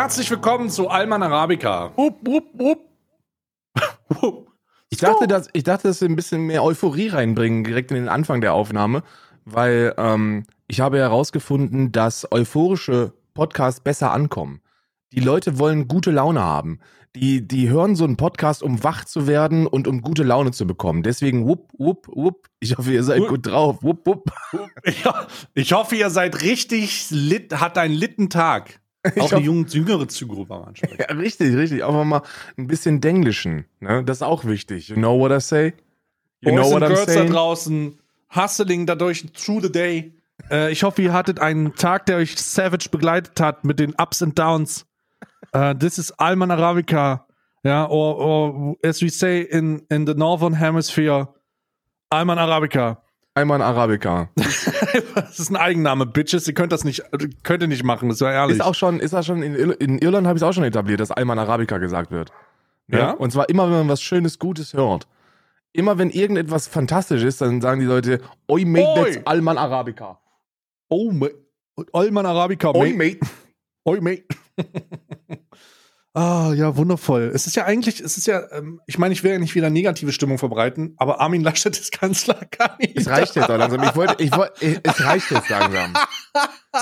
Herzlich willkommen zu Alman Arabica. Up, up, up. Ich dachte, dass, ich dachte, dass wir ein bisschen mehr Euphorie reinbringen, direkt in den Anfang der Aufnahme, weil ähm, ich habe herausgefunden, dass euphorische Podcasts besser ankommen. Die Leute wollen gute Laune haben. Die, die hören so einen Podcast, um wach zu werden und um gute Laune zu bekommen. Deswegen, wupp, wupp, wupp. Ich hoffe, ihr seid gut drauf. Wupp, wupp. Ich, ich hoffe, ihr seid richtig lit, hat einen litten Tag. Auch eine junge, jüngere Zielgruppe ansprechen. Ja, richtig, richtig. Auch mal ein bisschen Denglischen. Ne? Das ist auch wichtig. You know what I say? You Boys know what and I'm Girls da saying? draußen, hustling dadurch through the day. Äh, ich hoffe, ihr hattet einen Tag, der euch savage begleitet hat mit den Ups and Downs. Äh, this is Alman Arabica. Ja, or, or as we say in, in the Northern Hemisphere, Alman Arabica. Einmal ein Arabica. Das ist ein Eigenname, Bitches. Ihr könnt das nicht, könnt ihr nicht machen, das war ehrlich. Ist auch schon, ist auch schon in, Ir in Irland habe ich es auch schon etabliert, dass Alman Arabica gesagt wird. Ja? Und zwar immer, wenn man was Schönes, Gutes hört. Immer wenn irgendetwas fantastisch ist, dann sagen die Leute, Oi mate, Oi. that's Alman Arabica. oh, ma- Alman Arabica, Oi mate. mate. Oi, mate. Ah, ja, wundervoll. Es ist ja eigentlich, es ist ja, ähm, ich meine, ich will ja nicht wieder negative Stimmung verbreiten, aber Armin Laschet ist Kanzler gar nicht. Es reicht jetzt auch langsam. Ich wollte, ich wollte, ich- es reicht jetzt langsam.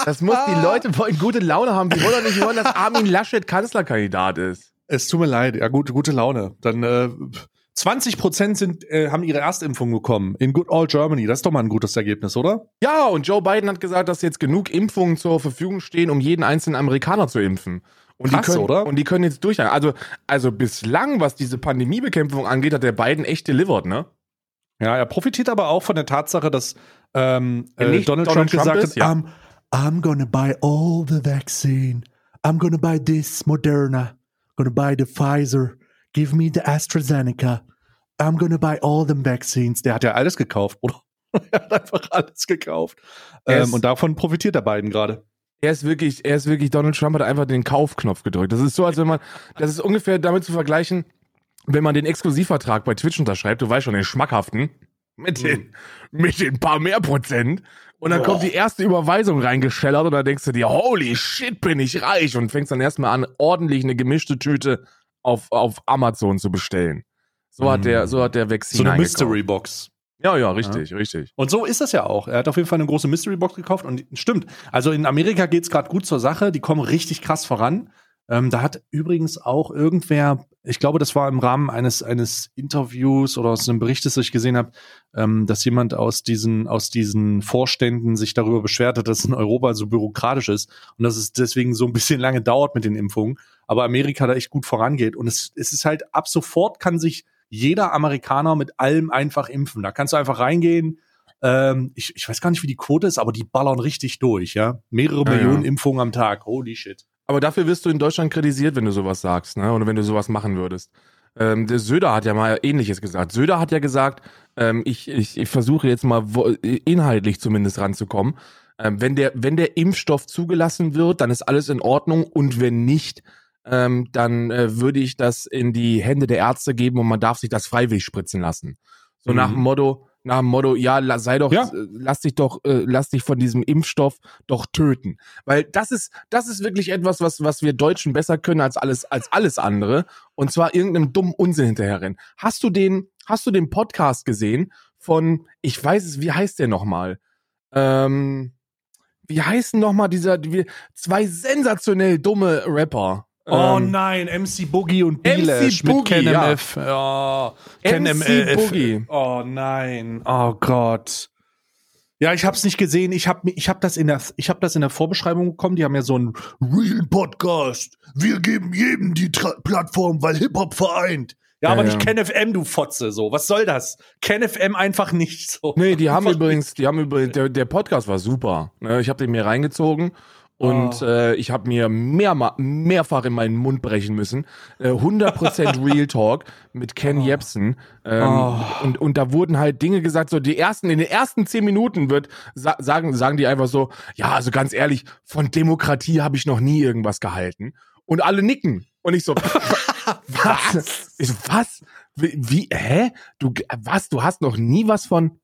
Das muss, die Leute wollen gute Laune haben. Die wollen doch nicht hören, dass Armin Laschet Kanzlerkandidat ist. Es tut mir leid, ja, gute, gute Laune. Dann äh, 20 Prozent sind, äh, haben ihre Erstimpfung bekommen in Good Old Germany. Das ist doch mal ein gutes Ergebnis, oder? Ja, und Joe Biden hat gesagt, dass jetzt genug Impfungen zur Verfügung stehen, um jeden einzelnen Amerikaner zu impfen. Und Krass, die können, oder? Und die können jetzt durch. Also, also bislang, was diese Pandemiebekämpfung angeht, hat der Biden echt delivered, ne? Ja, er profitiert aber auch von der Tatsache, dass ähm, Ja, äh, Donald, Donald Trump, Trump gesagt ist, ja. hat, I'm, I'm gonna buy all the vaccine. I'm gonna buy this Moderna. Gonna buy the Pfizer. Give me the AstraZeneca. I'm gonna buy all them vaccines. Der hat ja alles gekauft, oder? er hat einfach alles gekauft. Ähm, und davon profitiert der beiden gerade. Er ist wirklich, er ist wirklich, Donald Trump hat einfach den Kaufknopf gedrückt. Das ist so, als wenn man, das ist ungefähr damit zu vergleichen, wenn man den Exklusivvertrag bei Twitch unterschreibt, du weißt schon, den schmackhaften, mit den, mit den paar mehr Prozent. Und dann Boah. kommt die erste Überweisung reingeschellert und dann denkst du dir, holy shit, bin ich reich und fängst dann erstmal an, ordentlich eine gemischte Tüte auf, auf Amazon zu bestellen. So hat der, so hat der Vaccine So eine. Mystery Box. Ja, ja, richtig, richtig. Und so ist das ja auch. Er hat auf jeden Fall eine große Mystery Box gekauft und stimmt. Also in Amerika geht's gerade gut zur Sache. Die kommen richtig krass voran. Ähm, da hat übrigens auch irgendwer, ich glaube, das war im Rahmen eines eines Interviews oder aus einem Bericht, das ich gesehen habe, ähm, dass jemand aus diesen aus diesen Vorständen sich darüber beschwert hat, dass es in Europa so bürokratisch ist und dass es deswegen so ein bisschen lange dauert mit den Impfungen. Aber Amerika da echt gut vorangeht und es, es ist halt ab sofort kann sich jeder Amerikaner mit allem einfach impfen. Da kannst du einfach reingehen. Ähm, ich, ich weiß gar nicht, wie die Quote ist, aber die ballern richtig durch, ja. Mehrere Ja, Millionen ja. Impfungen am Tag. Holy shit. Aber dafür wirst du in Deutschland kritisiert, wenn du sowas sagst, ne? Oder wenn du sowas machen würdest. Ähm, der Söder hat ja mal Ähnliches gesagt. Söder hat ja gesagt, ähm, ich, ich, ich versuche jetzt mal inhaltlich zumindest ranzukommen. Ähm, wenn der, wenn der Impfstoff zugelassen wird, dann ist alles in Ordnung und wenn nicht, ähm, dann äh, würde ich das in die Hände der Ärzte geben und man darf sich das freiwillig spritzen lassen. So Mhm. nach dem Motto, nach dem Motto, ja, sei doch, Ja. äh, lass dich doch, äh, lass dich von diesem Impfstoff doch töten. Weil das ist, das ist wirklich etwas, was, was wir Deutschen besser können als alles, als alles andere. Und zwar irgendeinem dummen Unsinn hinterherrennen. Hast du den, hast du den Podcast gesehen von, ich weiß es, wie heißt der nochmal? Ähm, wie heißen nochmal dieser, die, zwei sensationell dumme Rapper? Oh Ähm, nein, MC Boogie und MC Bilesh mit Boogie, Ken ja. Ja. MC. Boogie. Oh nein. Oh Gott. Ja, ich hab's nicht gesehen. Ich hab, ich hab das in der, ich hab das in der Vorbeschreibung bekommen. Die haben ja so einen Real Podcast. Wir geben jedem die Tra Plattform, weil Hip Hop vereint. Ja, Ja, aber ja. nicht KenFM, du Fotze, so. Was soll das? KenFM einfach nicht so. Nee, die haben übrigens, die haben übrigens, der, der Podcast war super. Ne, Ich habe den mir reingezogen und Oh. äh, ich habe mir mehrma mehrfach in meinen Mund brechen müssen. Äh, 100% Real Talk mit Ken Jebsen. Ähm, Oh. und, und da wurden halt Dinge gesagt, so die ersten, in den ersten zehn Minuten wird, sa sagen, sagen die einfach so, ja, also ganz ehrlich, von Demokratie habe ich noch nie irgendwas gehalten. Und alle nicken. Und ich so, was? Ich so, was? Wie, wie, hä? Du, was? Du hast noch nie was von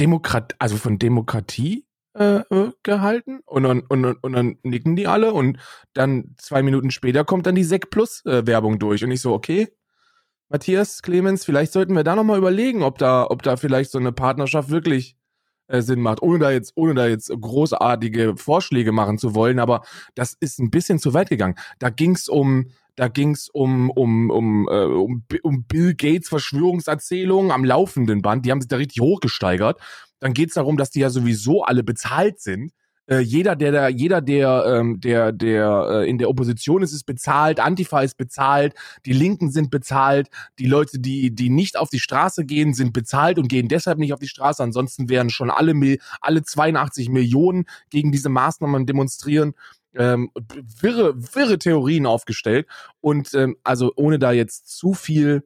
Demokrat, also von Demokratie äh, gehalten und dann, und, und dann nicken die alle und dann zwei Minuten später kommt dann die Sek Plus äh, Werbung durch und ich so, okay, Matthias, Clemens, vielleicht sollten wir da nochmal überlegen, ob da, ob da vielleicht so eine Partnerschaft wirklich äh, Sinn macht, ohne da jetzt, ohne da jetzt großartige Vorschläge machen zu wollen, aber das ist ein bisschen zu weit gegangen. Da ging's um, da ging's um, um, um, um, um Bill Gates Verschwörungserzählungen am laufenden Band, die haben sich da richtig hochgesteigert dann geht es darum, dass die ja sowieso alle bezahlt sind. Äh, jeder, der da, jeder, der, ähm, der, der äh, in der Opposition ist, ist bezahlt, Antifa ist bezahlt, die Linken sind bezahlt, die Leute, die, die nicht auf die Straße gehen, sind bezahlt und gehen deshalb nicht auf die Straße. Ansonsten wären schon alle, alle 82 Millionen gegen diese Maßnahmen demonstrieren. Ähm, wirre, wirre Theorien aufgestellt. Und ähm, also ohne da jetzt zu viel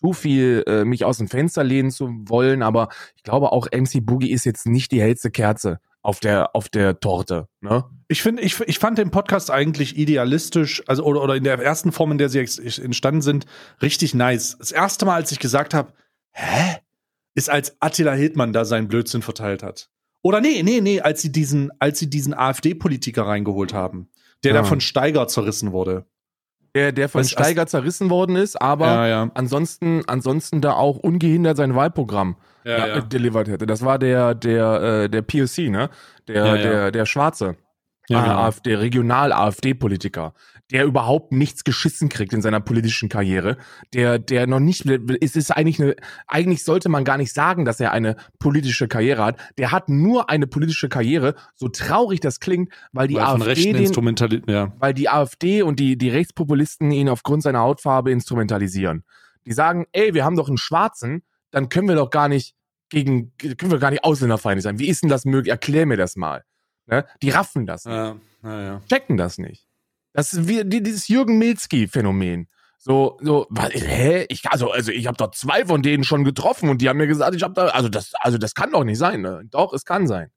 zu viel äh, mich aus dem Fenster lehnen zu wollen, aber ich glaube auch MC Boogie ist jetzt nicht die hellste Kerze auf der auf der Torte. Ne? Ich finde, ich, ich fand den Podcast eigentlich idealistisch, also oder, oder in der ersten Form, in der sie entstanden sind, richtig nice. Das erste Mal, als ich gesagt habe, hä, ist als Attila Hildmann da seinen Blödsinn verteilt hat. Oder nee, nee, nee, als sie diesen, als sie diesen AfD-Politiker reingeholt haben, der ja. da von Steiger zerrissen wurde der, der von Steiger zerrissen worden ist, aber ja, ja. ansonsten, ansonsten da auch ungehindert sein Wahlprogramm ja. delivered hätte. Das war der, der, äh, der POC, ne? Der, der, der Schwarze. Ja, genau. AfD, Regional-AfD-Politiker, der überhaupt nichts geschissen kriegt in seiner politischen Karriere, der, der noch nicht, es ist eigentlich eine, eigentlich sollte man gar nicht sagen, dass er eine politische Karriere hat. Der hat nur eine politische Karriere, so traurig das klingt, weil die weil AfD, den, ja. weil die AfD und die, die Rechtspopulisten ihn aufgrund seiner Hautfarbe instrumentalisieren. Die sagen, ey, wir haben doch einen Schwarzen, dann können wir doch gar nicht gegen, können wir gar nicht ausländerfeindlich sein. Wie ist denn das möglich? Erklär mir das mal. Ne? Die raffen das nicht. Ja, ja, ja. Checken das nicht. Das ist wie dieses Jürgen Milzki-Phänomen. So, so, was, hä? Ich, also, also ich habe doch zwei von denen schon getroffen und die haben mir gesagt, ich habe da, also das, also das kann doch nicht sein. Ne? Doch, es kann sein.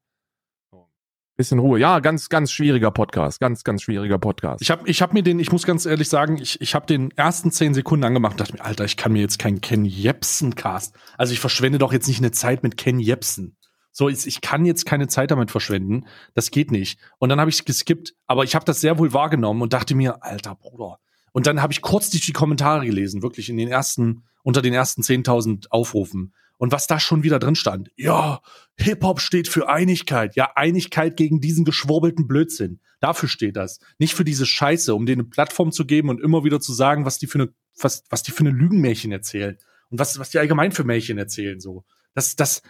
Bisschen Ruhe. Ja, ganz, ganz schwieriger Podcast. Ganz, ganz schwieriger Podcast. Ich habe ich hab mir den, ich muss ganz ehrlich sagen, ich, ich habe den ersten zehn Sekunden angemacht und dachte mir, Alter, ich kann mir jetzt keinen Ken Jepsen-Cast. Also ich verschwende doch jetzt nicht eine Zeit mit Ken Jepsen. So, ich kann jetzt keine Zeit damit verschwenden. Das geht nicht. Und dann habe ich geskippt, aber ich habe das sehr wohl wahrgenommen und dachte mir, alter Bruder. Und dann habe ich kurz die, die Kommentare gelesen, wirklich in den ersten, unter den ersten 10.000 Aufrufen. Und was da schon wieder drin stand. Ja, Hip-Hop steht für Einigkeit. Ja, Einigkeit gegen diesen geschwurbelten Blödsinn. Dafür steht das. Nicht für diese Scheiße, um denen eine Plattform zu geben und immer wieder zu sagen, was die für eine, was, was die für eine Lügenmärchen erzählen. Und was, was die allgemein für Märchen erzählen, so. Das, das,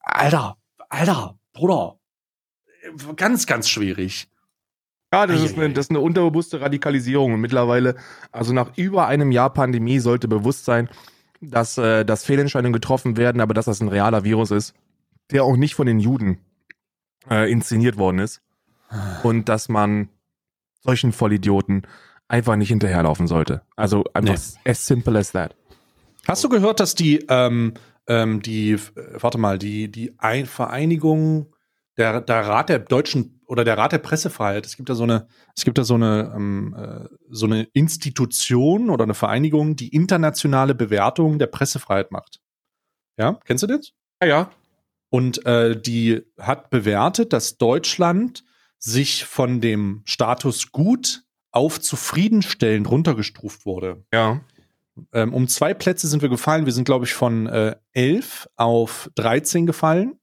Alter, Alter, Bruder, ganz, ganz schwierig. Ja, das ist, eine, das ist eine unterbewusste Radikalisierung. Und mittlerweile, also nach über einem Jahr Pandemie, sollte bewusst sein, dass, äh, dass Fehlentscheidungen getroffen werden, aber dass das ein realer Virus ist, der auch nicht von den Juden äh, inszeniert worden ist. Und dass man solchen Vollidioten einfach nicht hinterherlaufen sollte. Also einfach nee. as simple as that. Hast du gehört, dass die ähm, ähm, die, warte mal, die, die Ein Vereinigung, der, der Rat der deutschen oder der Rat der Pressefreiheit, es gibt da so eine, es gibt da so eine, ähm, äh, so eine Institution oder eine Vereinigung, die internationale Bewertung der Pressefreiheit macht. Ja, kennst du das? Ja, ja. Und äh, die hat bewertet, dass Deutschland sich von dem Status gut auf zufriedenstellend runtergestuft wurde. Ja. Ähm, um zwei Plätze sind wir gefallen. Wir sind, glaube ich, von äh, 11 auf 13 gefallen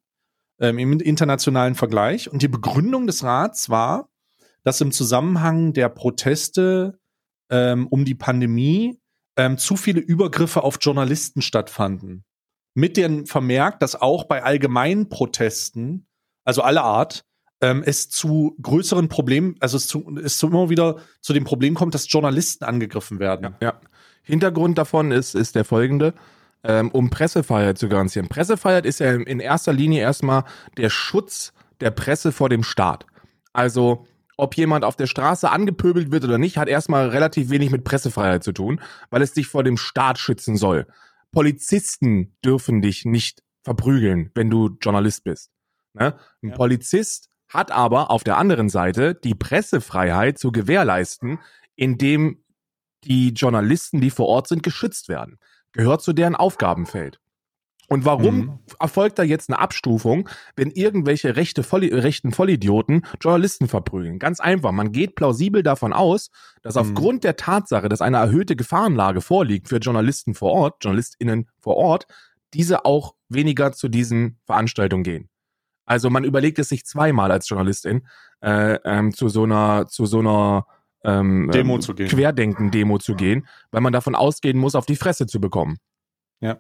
ähm, im internationalen Vergleich. Und die Begründung des Rats war, dass im Zusammenhang der Proteste ähm, um die Pandemie ähm, zu viele Übergriffe auf Journalisten stattfanden. Mit dem Vermerk, dass auch bei allgemeinen Protesten, also aller Art, ähm, es zu größeren Problemen, also es, zu, es zu immer wieder zu dem Problem kommt, dass Journalisten angegriffen werden. Ja, ja. Hintergrund davon ist, ist der folgende. Ähm, um Pressefreiheit zu garantieren. Pressefreiheit ist ja in erster Linie erstmal der Schutz der Presse vor dem Staat. Also, ob jemand auf der Straße angepöbelt wird oder nicht, hat erstmal relativ wenig mit Pressefreiheit zu tun, weil es dich vor dem Staat schützen soll. Polizisten dürfen dich nicht verprügeln, wenn du Journalist bist. Ne? Ein ja. Polizist hat aber auf der anderen Seite die Pressefreiheit zu gewährleisten, indem die Journalisten, die vor Ort sind, geschützt werden. Gehört zu deren Aufgabenfeld. Und warum mhm. erfolgt da jetzt eine Abstufung, wenn irgendwelche rechte Volli rechten Vollidioten Journalisten verprügeln? Ganz einfach. Man geht plausibel davon aus, dass mhm. aufgrund der Tatsache, dass eine erhöhte Gefahrenlage vorliegt für Journalisten vor Ort, JournalistInnen vor Ort, diese auch weniger zu diesen Veranstaltungen gehen. Also man überlegt es sich zweimal als Journalistin äh, ähm, zu so einer zu so einer ähm, Demo zu gehen. Querdenken-Demo zu gehen, weil man davon ausgehen muss, auf die Fresse zu bekommen. Ja.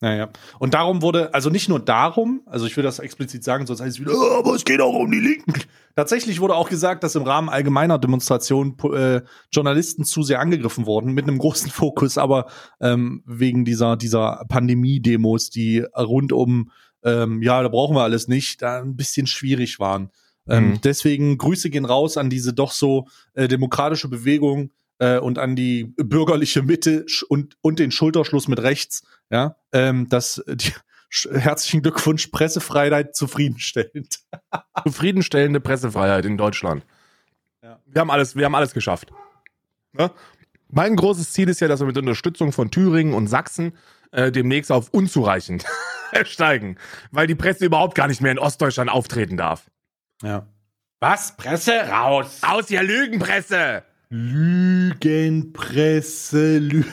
Naja. Und darum wurde, also nicht nur darum, also ich will das explizit sagen, sonst heißt es wieder, oh, aber es geht auch um die Linken. Tatsächlich wurde auch gesagt, dass im Rahmen allgemeiner Demonstrationen äh, Journalisten zu sehr angegriffen wurden, mit einem großen Fokus, aber ähm, wegen dieser, dieser Pandemie-Demos, die rund um, ähm, ja, da brauchen wir alles nicht, da ein bisschen schwierig waren. Ähm, mhm. Deswegen Grüße gehen raus an diese doch so äh, demokratische Bewegung äh, und an die bürgerliche Mitte und, und den Schulterschluss mit rechts, ja, ähm, dass die, herzlichen Glückwunsch, Pressefreiheit zufriedenstellend. Zufriedenstellende Pressefreiheit in Deutschland. Ja. Wir haben alles, wir haben alles geschafft. Ja? Mein großes Ziel ist ja, dass wir mit Unterstützung von Thüringen und Sachsen äh, demnächst auf unzureichend steigen, weil die Presse überhaupt gar nicht mehr in Ostdeutschland auftreten darf. Ja. Was? Presse raus! Aus, ihr Lügenpresse! Lügenpresse, Lü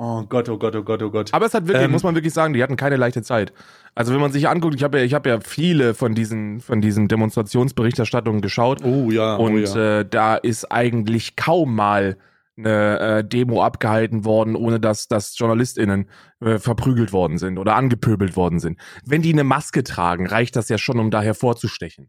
Oh Gott, oh Gott, oh Gott, oh Gott. Aber es hat wirklich, ähm, muss man wirklich sagen, die hatten keine leichte Zeit. Also wenn man sich anguckt, ich habe ja, ich habe ja viele von diesen, von diesen Demonstrationsberichterstattungen geschaut. Oh ja. Oh und oh ja. Äh, da ist eigentlich kaum mal eine äh, Demo abgehalten worden, ohne dass, dass JournalistInnen äh, verprügelt worden sind oder angepöbelt worden sind. Wenn die eine Maske tragen, reicht das ja schon, um da hervorzustechen.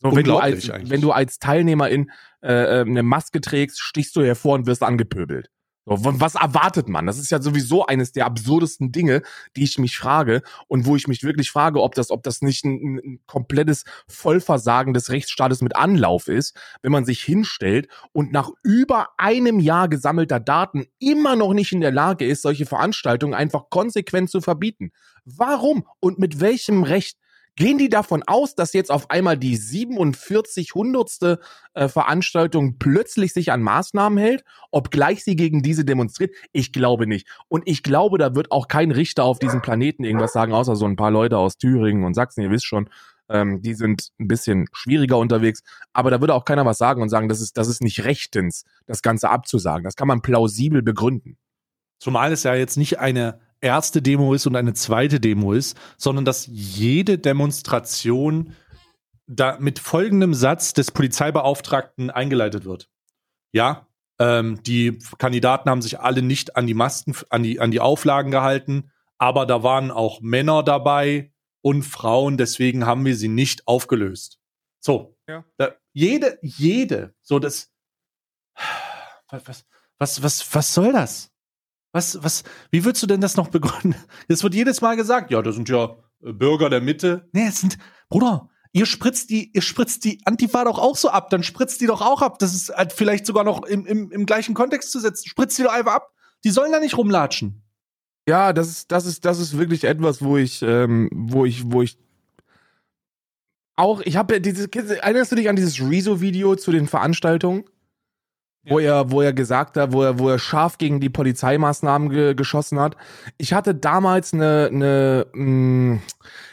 So, wenn du als, wenn du als Teilnehmerin äh, äh, eine Maske trägst, stichst du hervor und wirst angepöbelt. So, was erwartet man? Das ist ja sowieso eines der absurdesten Dinge, die ich mich frage und wo ich mich wirklich frage, ob das, ob das nicht ein, ein komplettes Vollversagen des Rechtsstaates mit Anlauf ist, wenn man sich hinstellt und nach über einem Jahr gesammelter Daten immer noch nicht in der Lage ist, solche Veranstaltungen einfach konsequent zu verbieten. Warum und mit welchem Recht? Gehen die davon aus, dass jetzt auf einmal die 47 hundertste äh, Veranstaltung plötzlich sich an Maßnahmen hält, obgleich sie gegen diese demonstriert? Ich glaube nicht. Und ich glaube, da wird auch kein Richter auf diesem Planeten irgendwas sagen, außer so ein paar Leute aus Thüringen und Sachsen, ihr wisst schon, ähm, die sind ein bisschen schwieriger unterwegs. Aber da würde auch keiner was sagen und sagen, das ist, das ist nicht rechtens, das Ganze abzusagen. Das kann man plausibel begründen. Zumal es ja jetzt nicht eine erste Demo ist und eine zweite Demo ist, sondern dass jede Demonstration da mit folgendem Satz des Polizeibeauftragten eingeleitet wird. Ja, ähm, die Kandidaten haben sich alle nicht an die Masken, an die, an die Auflagen gehalten, aber da waren auch Männer dabei und Frauen, deswegen haben wir sie nicht aufgelöst. So, ja. da, jede, jede, so das, was, was, was, was soll das? Was, was, wie würdest du denn das noch begründen? Es wird jedes Mal gesagt, ja, das sind ja äh, Bürger der Mitte. Nee, es sind, Bruder, ihr spritzt die, ihr spritzt die Antifa doch auch so ab, dann spritzt die doch auch ab. Das ist halt vielleicht sogar noch im, im, im gleichen Kontext zu setzen. Spritzt die doch einfach ab. Die sollen da nicht rumlatschen. Ja, das ist, das ist, das ist wirklich etwas, wo ich, ähm, wo ich, wo ich auch, ich habe ja diese, erinnerst du dich an dieses Rezo-Video zu den Veranstaltungen? Wo er, wo er gesagt hat, wo er, wo er scharf gegen die Polizeimaßnahmen ge geschossen hat. Ich hatte damals eine, eine mh, mm,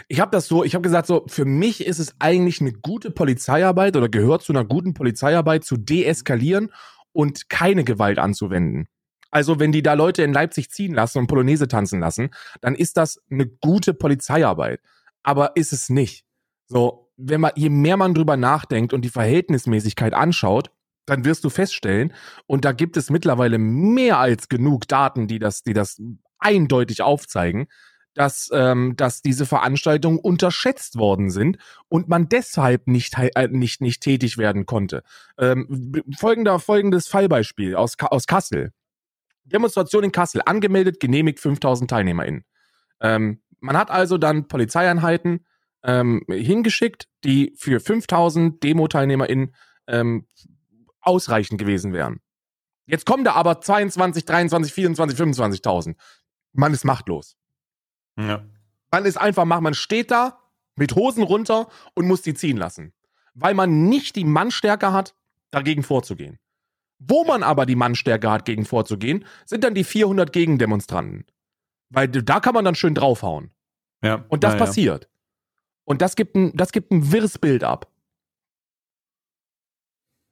ich habe das so, ich habe gesagt so, für mich ist es eigentlich eine gute Polizeiarbeit oder gehört zu einer guten Polizeiarbeit zu deeskalieren und keine Gewalt anzuwenden. Also wenn die da Leute in Leipzig ziehen lassen und Polonaise tanzen lassen, dann ist das eine gute Polizeiarbeit. Aber ist es nicht. So, wenn man, je mehr man drüber nachdenkt und die Verhältnismäßigkeit anschaut, dann wirst du feststellen, und da gibt es mittlerweile mehr als genug Daten, die das, die das eindeutig aufzeigen, dass, ähm, dass diese Veranstaltungen unterschätzt worden sind und man deshalb nicht, äh, nicht, nicht tätig werden konnte. Ähm, folgender, folgendes Fallbeispiel aus, aus Kassel. Demonstration in Kassel, angemeldet, genehmigt 5000 TeilnehmerInnen. Ähm, man hat also dann Polizeieinheiten ähm, hingeschickt, die für 5000 Demo-TeilnehmerInnen ähm, ausreichend gewesen wären. Jetzt kommen da aber 22, 23, 24, 25.000. Man ist machtlos. Ja. Man ist einfach macht, man steht da mit Hosen runter und muss die ziehen lassen. Weil man nicht die Mannstärke hat, dagegen vorzugehen. Wo man aber die Mannstärke hat, gegen vorzugehen, sind dann die 400 Gegendemonstranten. Weil da kann man dann schön draufhauen. Ja. Und das ja, passiert. Und das gibt ein, das gibt ein wirres Bild ab.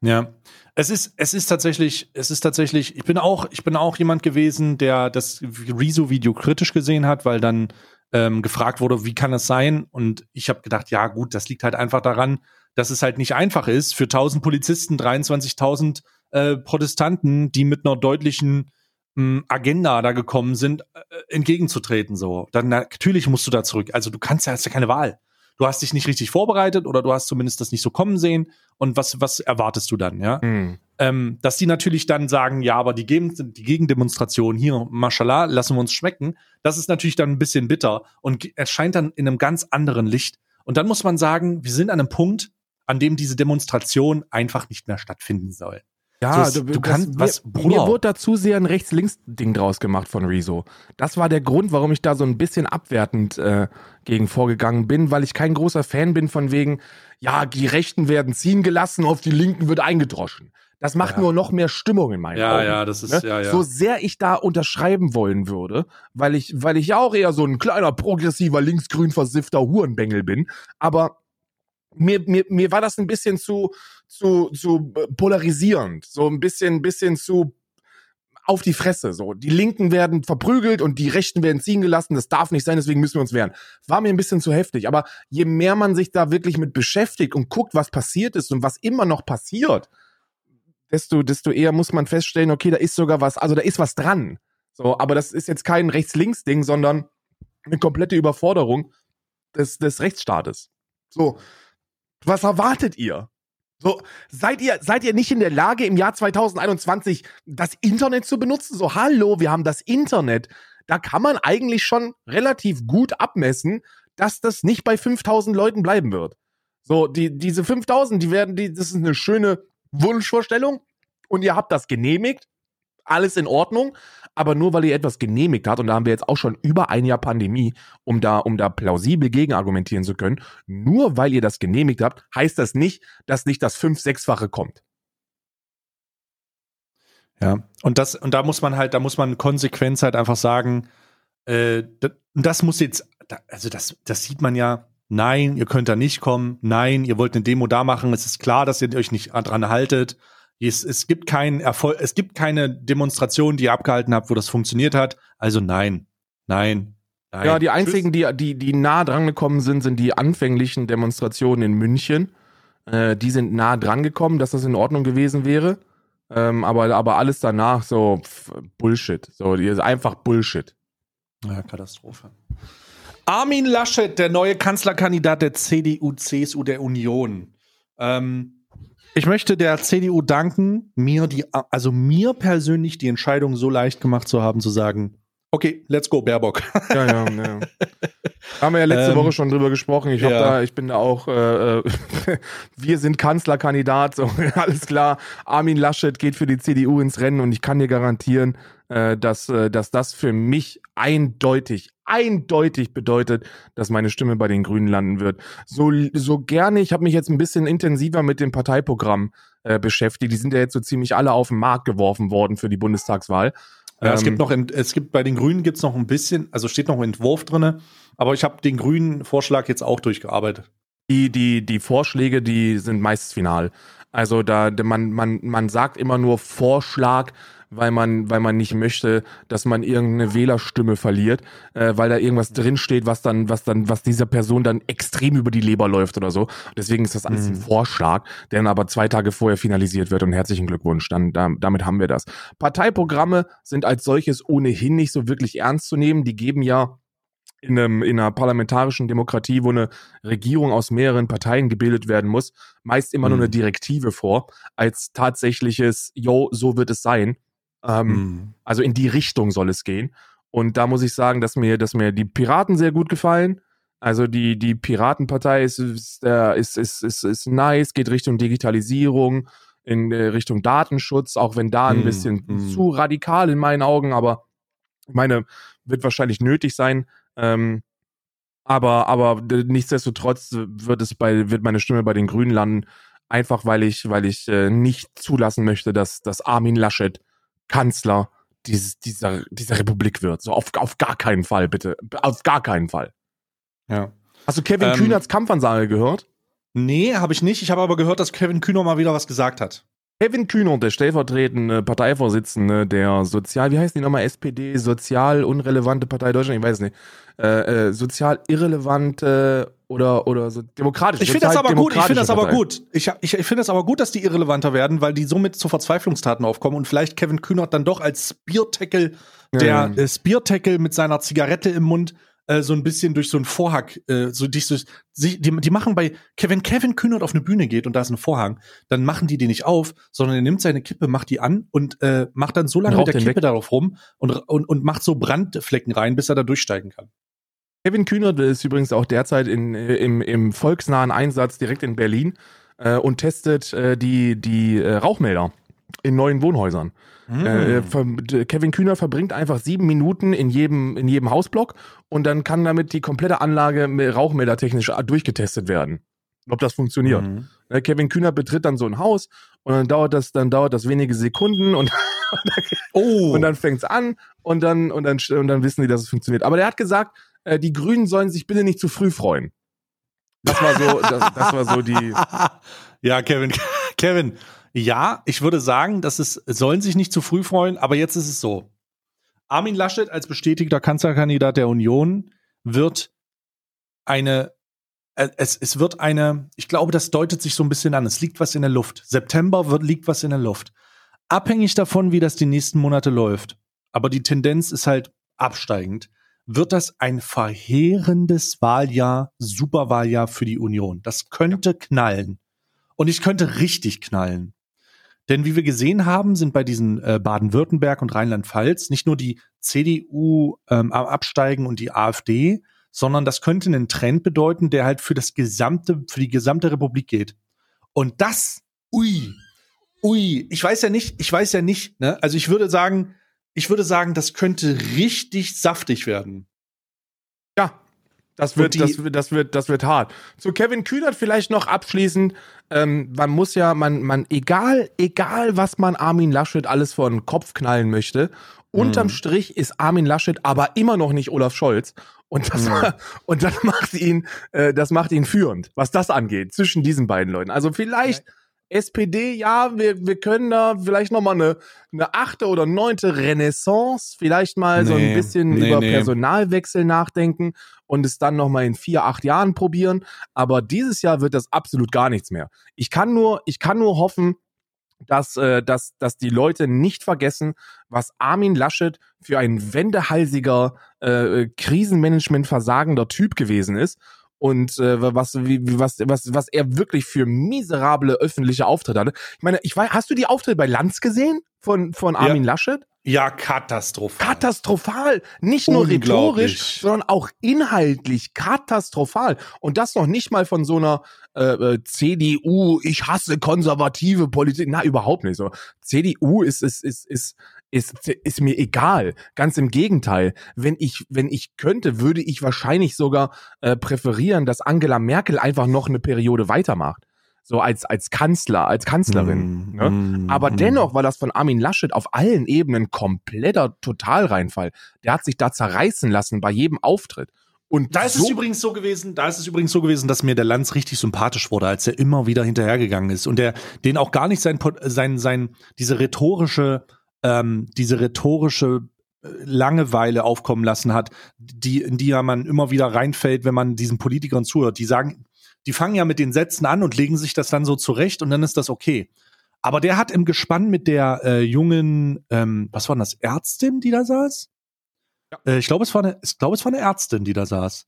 Ja, es ist, es ist tatsächlich, es ist tatsächlich, ich bin auch, ich bin auch jemand gewesen, der das Rezo-Video kritisch gesehen hat, weil dann ähm, gefragt wurde, wie kann das sein? Und ich habe gedacht, ja gut, das liegt halt einfach daran, dass es halt nicht einfach ist, für 1000 Polizisten 23.000 äh, Protestanten, die mit einer deutlichen mh, hm, Agenda da gekommen sind, äh, entgegenzutreten. So, dann natürlich musst du da zurück. Also du kannst ja, hast ja keine Wahl du hast dich nicht richtig vorbereitet oder du hast zumindest das nicht so kommen sehen. Und was, was erwartest du dann, ja? Mhm. Ähm, dass die natürlich dann sagen, ja, aber die, Gegen die Gegendemonstration hier, mashallah, lassen wir uns schmecken, das ist natürlich dann ein bisschen bitter und erscheint dann in einem ganz anderen Licht. Und dann muss man sagen, wir sind an einem Punkt, an dem diese Demonstration einfach nicht mehr stattfinden soll. Ja, so, du, du kannst was. Mir, mir wurde dazu sehr ein Rechts-Links-Ding draus gemacht von Rezo. Das war der Grund, warum ich da so ein bisschen abwertend äh, gegen vorgegangen bin, weil ich kein großer Fan bin von wegen, ja, die Rechten werden ziehen gelassen, auf die Linken wird eingedroschen. Das macht ja. nur noch mehr Stimmung in meinen ja, Augen. Ja, ja, das ist, ne? ja, ja. So sehr ich da unterschreiben wollen würde, weil ich, weil ich ja auch eher so ein kleiner, progressiver, linksgrün versiffter Hurenbengel bin, aber mir, mir, mir war das ein bisschen zu, zu, zu polarisierend, so ein bisschen, bisschen zu auf die Fresse. So, die Linken werden verprügelt und die Rechten werden ziehen gelassen. Das darf nicht sein, deswegen müssen wir uns wehren. War mir ein bisschen zu heftig. Aber je mehr man sich da wirklich mit beschäftigt und guckt, was passiert ist und was immer noch passiert, desto, desto eher muss man feststellen, okay, da ist sogar was, also da ist was dran. So, aber das ist jetzt kein Rechts-Links-Ding, sondern eine komplette Überforderung des, des Rechtsstaates. So, was erwartet ihr? So, seid ihr, seid ihr nicht in der Lage, im Jahr 2021 das Internet zu benutzen? So, hallo, wir haben das Internet. Da kann man eigentlich schon relativ gut abmessen, dass das nicht bei 5000 Leuten bleiben wird. So, die, diese 5000, die werden, die, das ist eine schöne Wunschvorstellung und ihr habt das genehmigt. Alles in Ordnung aber nur weil ihr etwas genehmigt habt, und da haben wir jetzt auch schon über ein Jahr Pandemie, um da, um da plausibel gegenargumentieren zu können, nur weil ihr das genehmigt habt, heißt das nicht, dass nicht das fünf-, sechsfache kommt. Ja, und das, und da muss man halt, da muss man Konsequenz halt einfach sagen, äh, das, das muss jetzt, also das, das sieht man ja, nein, ihr könnt da nicht kommen, nein, ihr wollt eine Demo da machen, es ist klar, dass ihr euch nicht dran haltet, es, es gibt keinen Erfolg, es gibt keine Demonstration, die ihr abgehalten habt, wo das funktioniert hat. Also nein, nein, nein. Ja, die einzigen, die, die, die nah dran gekommen sind, sind die anfänglichen Demonstrationen in München. Äh, die sind nah dran gekommen, dass das in Ordnung gewesen wäre. Ähm, aber, aber alles danach so Bullshit. So, die ist einfach Bullshit. Ja, Katastrophe. Armin Laschet, der neue Kanzlerkandidat der CDU, CSU der Union. Ähm, ich möchte der CDU danken, mir die, also mir persönlich die Entscheidung so leicht gemacht zu haben, zu sagen, okay, let's go, Baerbock. Ja, ja, ja. Haben wir ja letzte ähm, Woche schon drüber gesprochen. Ich, ja. da, ich bin da auch, äh, äh wir sind Kanzlerkandidat, so alles klar. Armin Laschet geht für die CDU ins Rennen und ich kann dir garantieren, äh, dass, äh, dass das für mich eindeutig, eindeutig bedeutet, dass meine Stimme bei den Grünen landen wird. So, so gerne, ich habe mich jetzt ein bisschen intensiver mit dem Parteiprogramm äh, beschäftigt. Die sind ja jetzt so ziemlich alle auf den Markt geworfen worden für die Bundestagswahl. Ja, ähm, es gibt noch, es gibt bei den Grünen gibt's noch ein bisschen, also steht noch ein Entwurf drinne, aber ich habe den grünen Vorschlag jetzt auch durchgearbeitet. Die, die, die Vorschläge, die sind meist final. Also da man, man, man sagt immer nur Vorschlag, weil man, weil man nicht möchte, dass man irgendeine Wählerstimme verliert, äh, weil da irgendwas drinsteht, was dann, was dann, was dieser Person dann extrem über die Leber läuft oder so. Deswegen ist das alles mhm. ein Vorschlag, der dann aber zwei Tage vorher finalisiert wird und herzlichen Glückwunsch. Dann, da, damit haben wir das. Parteiprogramme sind als solches ohnehin nicht so wirklich ernst zu nehmen. Die geben ja in, einem, in einer parlamentarischen Demokratie, wo eine Regierung aus mehreren Parteien gebildet werden muss, meist immer mhm. nur eine Direktive vor, als tatsächliches, yo, so wird es sein. Ähm, mhm. Also in die Richtung soll es gehen. Und da muss ich sagen, dass mir, dass mir die Piraten sehr gut gefallen. Also die, die Piratenpartei ist, ist, ist, ist, ist, ist nice, geht Richtung Digitalisierung, in äh, Richtung Datenschutz, auch wenn da ein mm, bisschen mm. zu radikal in meinen Augen, aber ich meine, wird wahrscheinlich nötig sein. Ähm, aber, aber nichtsdestotrotz wird es bei, wird meine Stimme bei den Grünen landen, einfach weil ich, weil ich äh, nicht zulassen möchte, dass, dass Armin Laschet Kanzler dieses, dieser, dieser Republik wird. So auf, auf gar keinen Fall, bitte. Auf gar keinen Fall. Ja. Hast du Kevin ähm, Kühnerts Kampfansage gehört? Nee, habe ich nicht. Ich habe aber gehört, dass Kevin Kühner mal wieder was gesagt hat. Kevin Kühner, der stellvertretende Parteivorsitzende der Sozial, wie heißt die nochmal, SPD, sozial unrelevante Partei Deutschland, ich weiß nicht, äh, äh, sozial irrelevante oder oder so demokratisch. Ich finde das aber gut. Ich finde das aber gut. Ich, ich, ich finde das aber gut, dass die irrelevanter werden, weil die somit zu Verzweiflungstaten aufkommen und vielleicht Kevin Kühnert dann doch als Spear-Tackle, der ja. äh, Spear-Tackle mit seiner Zigarette im Mund äh, so ein bisschen durch so einen Vorhang, äh, so dich so, die, die machen bei, wenn Kevin Kühnert auf eine Bühne geht und da ist ein Vorhang, dann machen die den nicht auf, sondern er nimmt seine Kippe, macht die an und äh, macht dann so lange mit der Kippe weg. darauf rum und, und, und macht so Brandflecken rein, bis er da durchsteigen kann. Kevin Kühnert ist übrigens auch derzeit in, im, im volksnahen Einsatz direkt in Berlin äh, und testet äh, die, die äh, Rauchmelder in neuen Wohnhäusern. Mhm. Äh, Kevin Kühner verbringt einfach sieben Minuten in jedem, in jedem Hausblock und dann kann damit die komplette Anlage rauchmeldertechnisch durchgetestet werden. Ob das funktioniert. Mhm. Äh, Kevin Kühner betritt dann so ein Haus und dann dauert das, dann dauert das wenige Sekunden und, oh. und dann fängt's an und dann, und dann, und dann wissen die, dass es funktioniert. Aber der hat gesagt, äh, die Grünen sollen sich bitte nicht zu früh freuen. Das war so, das, das war so die. ja, Kevin, Kevin, ja, ich würde sagen, dass es sollen sich nicht zu früh freuen, aber jetzt ist es so. Armin Laschet als bestätigter Kanzlerkandidat der Union wird eine äh, es, es wird eine, ich glaube, das deutet sich so ein bisschen an. Es liegt was in der Luft. September wird, liegt was in der Luft. Abhängig davon, wie das die nächsten Monate läuft, aber die Tendenz ist halt absteigend, wird das ein verheerendes Wahljahr, Superwahljahr für die Union. Das könnte knallen. Und ich könnte richtig knallen. Denn wie wir gesehen haben, sind bei diesen äh, Baden-Württemberg und Rheinland-Pfalz nicht nur die CDU ähm, absteigen und die AfD, sondern das könnte einen Trend bedeuten, der halt für das gesamte, für die gesamte Republik geht. Und das, ui, ui, ich weiß ja nicht, ich weiß ja nicht, ne? Also ich würde sagen, ich würde sagen, das könnte richtig saftig werden. Das wird, das, das, wird, das wird hart. Zu Kevin Kühnert vielleicht noch abschließend. Ähm, man muss ja, man, man, egal, egal, was man Armin Laschet alles vor den Kopf knallen möchte, unterm mhm. Strich ist Armin Laschet aber immer noch nicht Olaf Scholz. Und das, mhm. und das macht ihn, äh, das macht ihn führend, was das angeht, zwischen diesen beiden Leuten. Also vielleicht. Okay SPD, ja, wir, wir können da vielleicht nochmal eine, eine achte oder neunte Renaissance, vielleicht mal nee, so ein bisschen nee, über nee. Personalwechsel nachdenken und es dann nochmal in vier, acht Jahren probieren. Aber dieses Jahr wird das absolut gar nichts mehr. Ich kann nur, ich kann nur hoffen, dass, äh, dass, dass die Leute nicht vergessen, was Armin Laschet für ein wendehalsiger, äh, Krisenmanagement versagender Typ gewesen ist und äh, was, wie, was, was, was er wirklich für miserable öffentliche Auftritte hatte. Ich meine, ich weiß, hast du die Auftritte bei Lanz gesehen von, von Armin ja. Laschet? Ja, katastrophal. Katastrophal. Nicht nur rhetorisch, sondern auch inhaltlich katastrophal. Und das noch nicht mal von so einer äh, äh CDU, ich hasse konservative Politik. Na, überhaupt nicht so. CDU ist, ist, ist, ist, ist, ist mir egal. Ganz im Gegenteil. Wenn ich, wenn ich könnte, würde ich wahrscheinlich sogar äh, präferieren, dass Angela Merkel einfach noch eine Periode weitermacht. So als, als Kanzler, als Kanzlerin. Mm, ne? mm, Aber mm. dennoch war das von Armin Laschet auf allen Ebenen kompletter Totalreinfall. Der hat sich da zerreißen lassen bei jedem Auftritt. Und da ist so es übrigens so gewesen, da ist es übrigens so gewesen, dass mir der Lanz richtig sympathisch wurde, als er immer wieder hinterhergegangen ist und der den auch gar nicht sein sein sein diese rhetorische ähm, diese rhetorische äh, Langeweile aufkommen lassen hat, die, in die ja man immer wieder reinfällt, wenn man diesen Politikern zuhört. Die sagen, die fangen ja mit den Sätzen an und legen sich das dann so zurecht und dann ist das okay. Aber der hat im Gespann mit der äh, jungen, ähm, was war denn das, Ärztin, die da saß? Ja. Äh, ich glaube, es war eine, ich glaube, es war eine Ärztin, die da saß.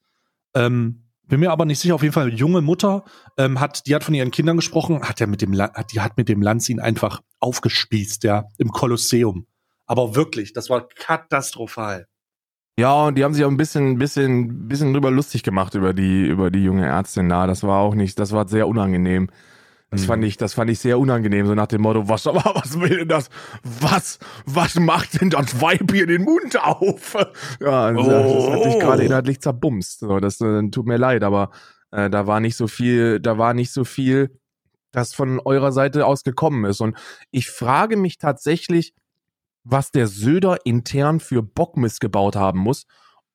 Ähm, bin mir aber nicht sicher. Auf jeden Fall junge Mutter ähm, hat, die hat von ihren Kindern gesprochen, hat ja mit dem, hat, die hat mit dem Lanz ihn einfach aufgespießt, ja, im Kolosseum. Aber wirklich, das war katastrophal. Ja, und die haben sich auch ein bisschen, bisschen, bisschen drüber lustig gemacht über die, über die junge Ärztin da. Das war auch nicht, das war sehr unangenehm. Das mhm. fand ich, das fand ich sehr unangenehm, so nach dem Motto, was, was will denn das, was, was macht denn das Weib hier den Mund auf? Ja, also, oh. das hat sich gerade inhaltlich zerbumst. So, das äh, tut mir leid, aber äh, da war nicht so viel, da war nicht so viel, das von eurer Seite aus gekommen ist. Und ich frage mich tatsächlich, was der Söder intern für Bockmist gebaut haben muss,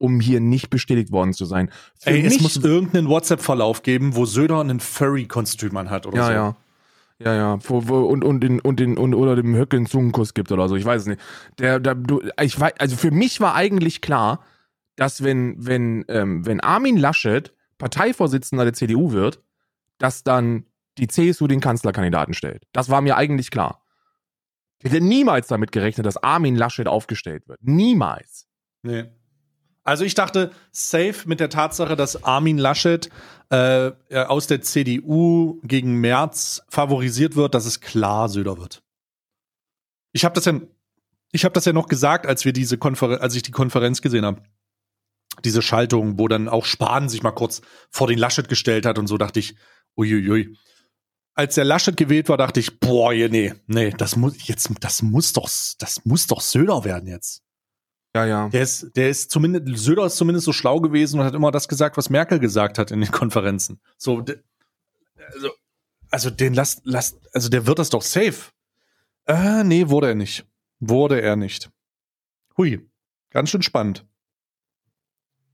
um hier nicht bestätigt worden zu sein. Für Ey, es muss irgendeinen WhatsApp-Verlauf geben, wo Söder einen Furry-Kostüm anhat oder ja, so. Ja, ja. Ja, und, und, den, und, den, und oder dem Höcke einen Zungenkuss gibt oder so, ich weiß es nicht. Der, der, du, ich weiß, also für mich war eigentlich klar, dass wenn, wenn, ähm, wenn Armin Laschet Parteivorsitzender der CDU wird, dass dann die CSU den Kanzlerkandidaten stellt. Das war mir eigentlich klar. Ich hätte niemals damit gerechnet, dass Armin Laschet aufgestellt wird. Niemals. Nee. Also ich dachte, safe mit der Tatsache, dass Armin Laschet äh, aus der CDU gegen Merz favorisiert wird, dass es klar Söder wird. Ich habe das ja, ich habe das ja noch gesagt, als wir diese Konferenz, als ich die Konferenz gesehen habe. Diese Schaltung, wo dann auch Spahn sich mal kurz vor den Laschet gestellt hat und so dachte ich, uiuiui. Als der Laschet gewählt war, dachte ich, boah, nee, nee, das muss jetzt, das muss doch, das muss doch Söder werden jetzt. Ja, ja. Der ist, der ist zumindest, Söder ist zumindest so schlau gewesen und hat immer das gesagt, was Merkel gesagt hat in den Konferenzen. So, also, also den lasst, lasst, also der wird das doch safe. Äh, nee, wurde er nicht. Wurde er nicht. Hui. Ganz schön spannend.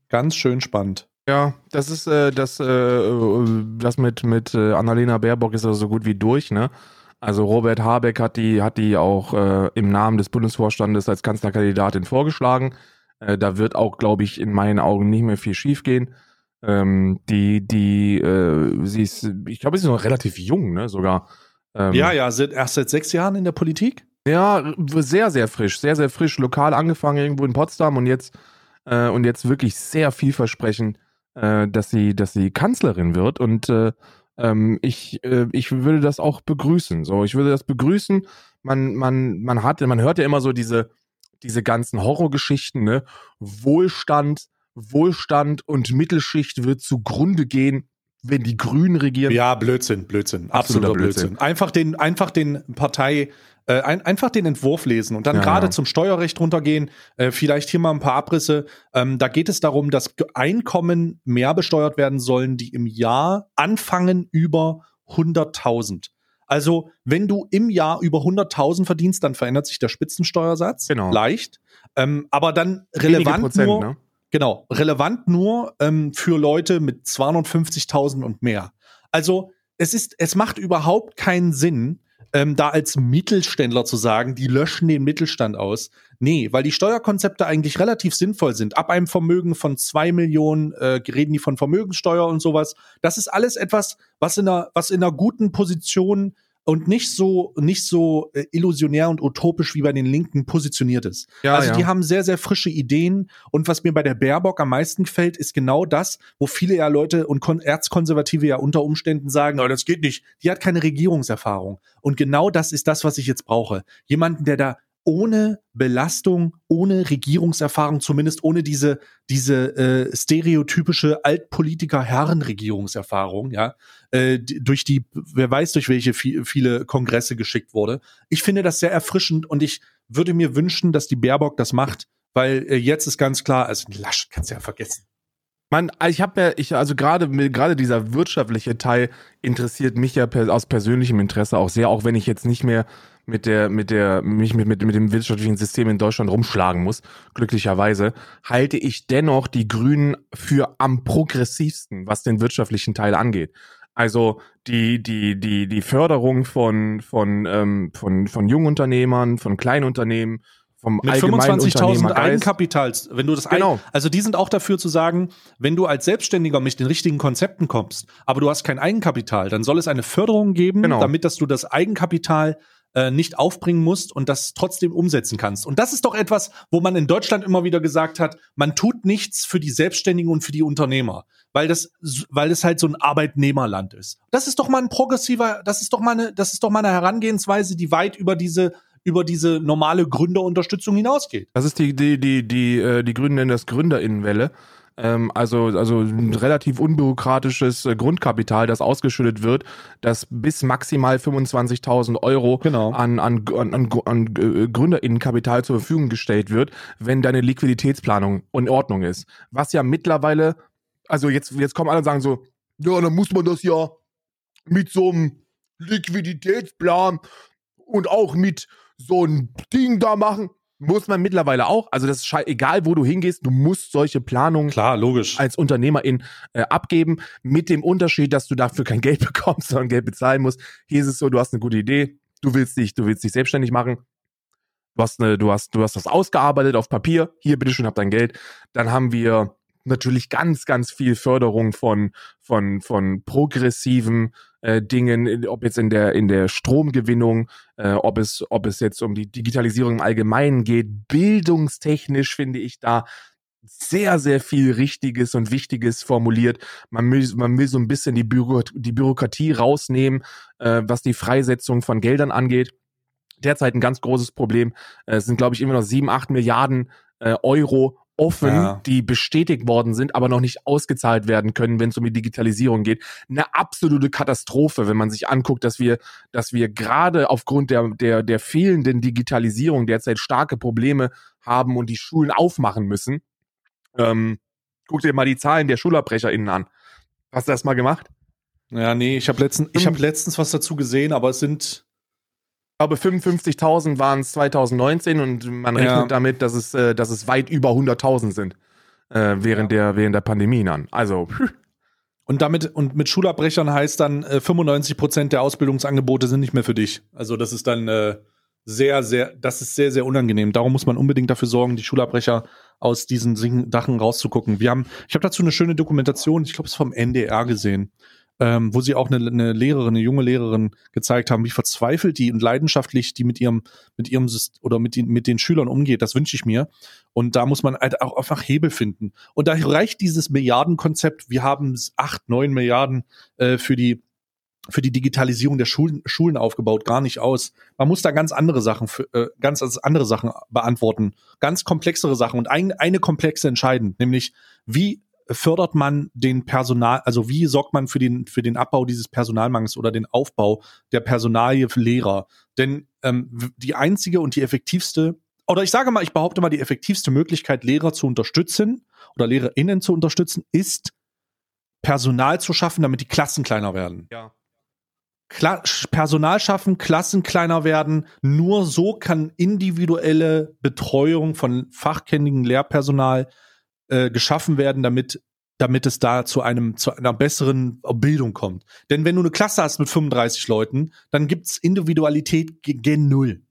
Ganz schön spannend. Ja, das ist äh, das, äh, das mit, mit äh, Annalena Baerbock ist also so gut wie durch, ne? Also Robert Habeck hat die, hat die auch äh, im Namen des Bundesvorstandes als Kanzlerkandidatin vorgeschlagen. Äh, da wird auch, glaube ich, in meinen Augen nicht mehr viel schiefgehen. Ähm, die, die, äh, sie ist, ich glaube, sie ist noch relativ jung, ne, sogar. Ähm, ja, ja, sind erst seit sechs Jahren in der Politik? Ja, sehr, sehr frisch, sehr, sehr frisch, lokal angefangen irgendwo in Potsdam und jetzt, äh, und jetzt wirklich sehr vielversprechend, äh, dass sie, dass sie Kanzlerin wird und äh, ähm, ich, äh, ich würde das auch begrüßen. So, ich würde das begrüßen. Man, man, man hat, man hört ja immer so diese, diese ganzen Horrorgeschichten, ne? Wohlstand, Wohlstand und Mittelschicht wird zugrunde gehen, wenn die Grünen regieren. Ja, Blödsinn, Blödsinn, absoluter, absoluter Blödsinn. Blödsinn. Einfach den, einfach den Partei, äh, ein, einfach den Entwurf lesen und dann ja, gerade ja. zum Steuerrecht runtergehen. Äh, vielleicht hier mal ein paar Abrisse. Ähm, da geht es darum, dass Einkommen mehr besteuert werden sollen, die im Jahr anfangen über 100.000. Also, wenn du im Jahr über 100.000 verdienst, dann verändert sich der Spitzensteuersatz. Genau. Leicht. Ähm, aber dann relevant Prozent, nur. Ne? Genau, relevant nur ähm, für Leute mit 250.000 und mehr. Also es ist, es macht überhaupt keinen Sinn, ähm, da als Mittelständler zu sagen, die löschen den Mittelstand aus. Nee, weil die Steuerkonzepte eigentlich relativ sinnvoll sind. Ab einem Vermögen von zwei Millionen äh, reden die von Vermögenssteuer und sowas. Das ist alles etwas, was in einer, was in einer guten Position und nicht so nicht so äh, illusionär und utopisch wie bei den Linken positioniert ist. Ja, also ja. die haben sehr sehr frische Ideen und was mir bei der Baerbock am meisten gefällt, ist genau das, wo viele ja Leute und Kon Erzkonservative ja unter Umständen sagen, oh, das geht nicht. Die hat keine Regierungserfahrung und genau das ist das, was ich jetzt brauche. Jemanden, der da ohne Belastung, ohne Regierungserfahrung, zumindest ohne diese, diese äh, stereotypische Altpolitiker-Herrenregierungserfahrung, ja, äh, durch die, wer weiß, durch welche viel, viele Kongresse geschickt wurde. Ich finde das sehr erfrischend und ich würde mir wünschen, dass die Baerbock das macht, weil äh, jetzt ist ganz klar, also Lasch kannst du ja vergessen. Man, ich habe ja, ich also gerade gerade dieser wirtschaftliche Teil interessiert mich ja per, aus persönlichem Interesse auch sehr, auch wenn ich jetzt nicht mehr mit der, mit der, mich mit, mit, mit dem wirtschaftlichen System in Deutschland rumschlagen muss, glücklicherweise, halte ich dennoch die Grünen für am progressivsten, was den wirtschaftlichen Teil angeht. Also die, die, die, die Förderung von, von, ähm, von, von Jungunternehmern, von Kleinunternehmen, vom mit 25.000 Eigenkapitals, wenn du das genau. Ein, also die sind auch dafür zu sagen, wenn du als Selbstständiger mit den richtigen Konzepten kommst, aber du hast kein Eigenkapital, dann soll es eine Förderung geben, genau. damit dass du das Eigenkapital äh, nicht aufbringen musst und das trotzdem umsetzen kannst. Und das ist doch etwas, wo man in Deutschland immer wieder gesagt hat, man tut nichts für die Selbstständigen und für die Unternehmer, weil das, weil es halt so ein Arbeitnehmerland ist. Das ist doch mal ein progressiver, das ist doch mal eine, das ist doch mal eine Herangehensweise, die weit über diese über diese normale Gründerunterstützung hinausgeht. Das ist die, die, die, die, äh, die Grünen nennen das Gründerinnenwelle. Ähm, also, also ein relativ unbürokratisches äh, Grundkapital, das ausgeschüttet wird, das bis maximal 25.000 Euro genau. an, an, an, an, äh, Gründerinnenkapital zur Verfügung gestellt wird, wenn deine Liquiditätsplanung in Ordnung ist. Was ja mittlerweile, also jetzt, jetzt kommen alle und sagen so, ja, dann muss man das ja mit so einem Liquiditätsplan und auch mit so ein Ding da machen. muss man mittlerweile auch. Also das ist egal, wo du hingehst, du musst solche Planungen Klar, logisch. als Unternehmerin äh, abgeben, mit dem Unterschied, dass du dafür kein Geld bekommst, sondern Geld bezahlen musst. Hier ist es so, du hast eine gute Idee, du willst dich, du willst dich selbstständig machen. Du hast, eine, du hast, du hast das ausgearbeitet auf Papier. Hier, bitteschön, hab dein Geld. Dann haben wir natürlich ganz, ganz viel Förderung von, von, von progressiven äh, Dingen, ob jetzt in der, in der Stromgewinnung, äh, ob, es, ob es jetzt um die Digitalisierung im Allgemeinen geht. Bildungstechnisch finde ich da sehr, sehr viel Richtiges und Wichtiges formuliert. Man will, man will so ein bisschen die, Büro, die Bürokratie rausnehmen, äh, was die Freisetzung von Geldern angeht. Derzeit ein ganz großes Problem. Äh, es sind, glaube ich, immer noch sieben, acht Milliarden äh, Euro offen, ja. die bestätigt worden sind, aber noch nicht ausgezahlt werden können, wenn es um die Digitalisierung geht. Eine absolute Katastrophe, wenn man sich anguckt, dass wir, dass wir gerade aufgrund der, der, der fehlenden Digitalisierung derzeit starke Probleme haben und die Schulen aufmachen müssen. Ähm, guck dir mal die Zahlen der SchulabbrecherInnen an. Hast du das mal gemacht? Ja, nee, ich habe letztens, ich hab letztens was dazu gesehen, aber es sind glaube, 55.000 waren es 2019 und man rechnet ja. damit, dass es, äh, dass es weit über 100.000 sind äh, während, ja. der, während der Pandemie dann. Also. Und damit und mit Schulabbrechern heißt dann, äh, 95 Prozent der Ausbildungsangebote sind nicht mehr für dich. Also das ist dann äh, sehr, sehr, das ist sehr, sehr unangenehm. Darum muss man unbedingt dafür sorgen, die Schulabbrecher aus diesen Dachen rauszugucken. Wir haben, ich habe dazu eine schöne Dokumentation, ich glaube, es ist vom NDR gesehen ähm, wo sie auch eine, eine Lehrerin, eine junge Lehrerin gezeigt haben, wie verzweifelt die und leidenschaftlich die mit ihrem, mit ihrem oder mit den, mit den Schülern umgeht. Das wünsche ich mir. Und da muss man halt auch einfach Hebel finden. Und da reicht dieses Milliardenkonzept. Wir haben acht, neun Milliarden äh, für die für die Digitalisierung der Schulen, Schulen aufgebaut, gar nicht aus. Man muss da ganz andere Sachen, für, äh, ganz andere Sachen beantworten, ganz komplexere Sachen und ein, eine komplexe entscheiden, nämlich wie fördert man den Personal, also wie sorgt man für den, für den Abbau dieses Personalmangels oder den Aufbau der Personalie für Lehrer? Denn ähm, die einzige und die effektivste, oder ich sage mal, ich behaupte mal, die effektivste Möglichkeit, Lehrer zu unterstützen oder LehrerInnen zu unterstützen, ist Personal zu schaffen, damit die Klassen kleiner werden. Ja. Kla Personal schaffen, Klassen kleiner werden. Nur so kann individuelle Betreuung von fachkennigen Lehrpersonal äh, geschaffen werden, damit damit es da zu einem zu einer besseren Bildung kommt. Denn wenn du eine Klasse hast mit 35 Leuten, dann gibt's Individualität gen null.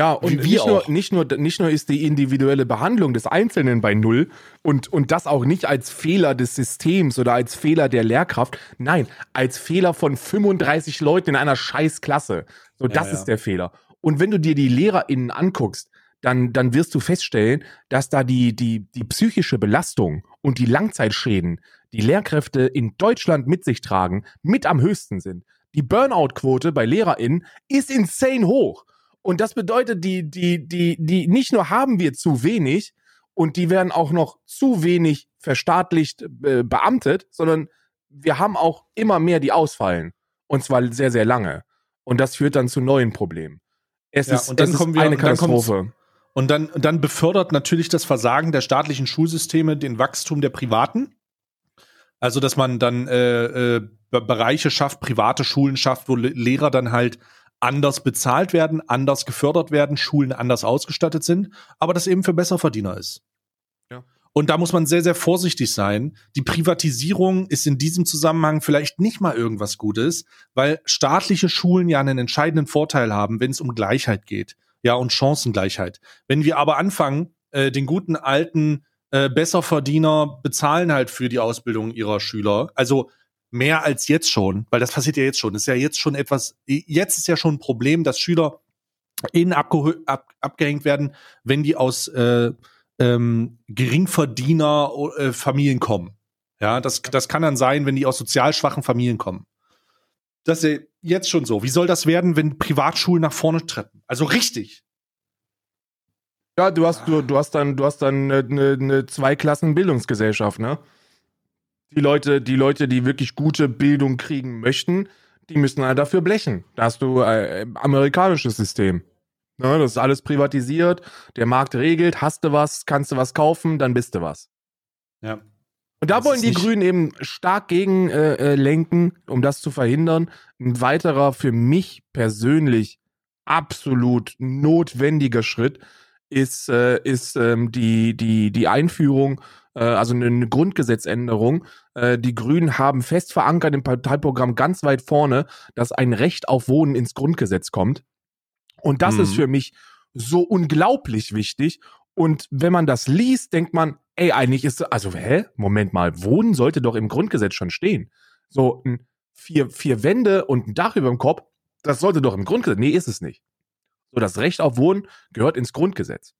Ja, und nicht nur, nicht, nur, nicht nur ist die individuelle Behandlung des Einzelnen bei Null und, und das auch nicht als Fehler des Systems oder als Fehler der Lehrkraft, nein, als Fehler von 35 Leuten in einer Scheißklasse. So, das ja, ja. ist der Fehler. Und wenn du dir die LehrerInnen anguckst, dann, dann wirst du feststellen, dass da die, die, die psychische Belastung und die Langzeitschäden, die Lehrkräfte in Deutschland mit sich tragen, mit am höchsten sind. Die Burnout-Quote bei LehrerInnen ist insane hoch. Und das bedeutet, die, die, die, die, nicht nur haben wir zu wenig und die werden auch noch zu wenig verstaatlicht äh, beamtet, sondern wir haben auch immer mehr, die ausfallen. Und zwar sehr, sehr lange. Und das führt dann zu neuen Problemen. Es ja, ist, und dann kommen wir, eine Katastrophe. Und dann, dann befördert natürlich das Versagen der staatlichen Schulsysteme den Wachstum der privaten. Also, dass man dann äh, äh, Bereiche schafft, private Schulen schafft, wo Lehrer dann halt anders bezahlt werden, anders gefördert werden, Schulen anders ausgestattet sind, aber das eben für Besserverdiener ist. Ja. Und da muss man sehr, sehr vorsichtig sein. Die Privatisierung ist in diesem Zusammenhang vielleicht nicht mal irgendwas Gutes, weil staatliche Schulen ja einen entscheidenden Vorteil haben, wenn es um Gleichheit geht ja, und Chancengleichheit. Wenn wir aber anfangen, äh, den guten alten äh, Besserverdiener bezahlen halt für die Ausbildung ihrer Schüler, also mehr als jetzt schon, weil das passiert ja jetzt schon. Das ist ja jetzt schon etwas, jetzt ist ja schon ein Problem, dass Schüler in ab, abgehängt werden, wenn die aus äh, ähm, Geringverdiener äh, Familien kommen. Ja, das, das kann dann sein, wenn die aus sozial schwachen Familien kommen. Das ist ja jetzt schon so. Wie soll das werden, wenn Privatschulen nach vorne treten? Also richtig. Ja, du hast, du, du hast dann, du hast dann eine, eine, eine Zweiklassen-Bildungsgesellschaft, ne? Die Leute, die Leute, die wirklich gute Bildung kriegen möchten, die müssen halt dafür blechen. Da hast du äh, amerikanisches System. Ne, das ist alles privatisiert, der Markt regelt, hast du was, kannst du was kaufen, dann bist du was. Ja. Und da das wollen die Grünen eben stark gegen äh, äh, lenken, um das zu verhindern. Ein weiterer für mich persönlich absolut notwendiger Schritt ist, äh, ist ähm, die, die, die Einführung, äh, also eine Grundgesetzänderung. Äh, die Grünen haben fest verankert im Parteiprogramm ganz weit vorne, dass ein Recht auf Wohnen ins Grundgesetz kommt. Und das mhm. ist für mich so unglaublich wichtig. Und wenn man das liest, denkt man, ey, eigentlich ist, also, hä? Moment mal, Wohnen sollte doch im Grundgesetz schon stehen. So ein vier, vier Wände und ein Dach über dem Kopf, das sollte doch im Grundgesetz. Nee, ist es nicht. So, das Recht auf Wohnen gehört ins Grundgesetz.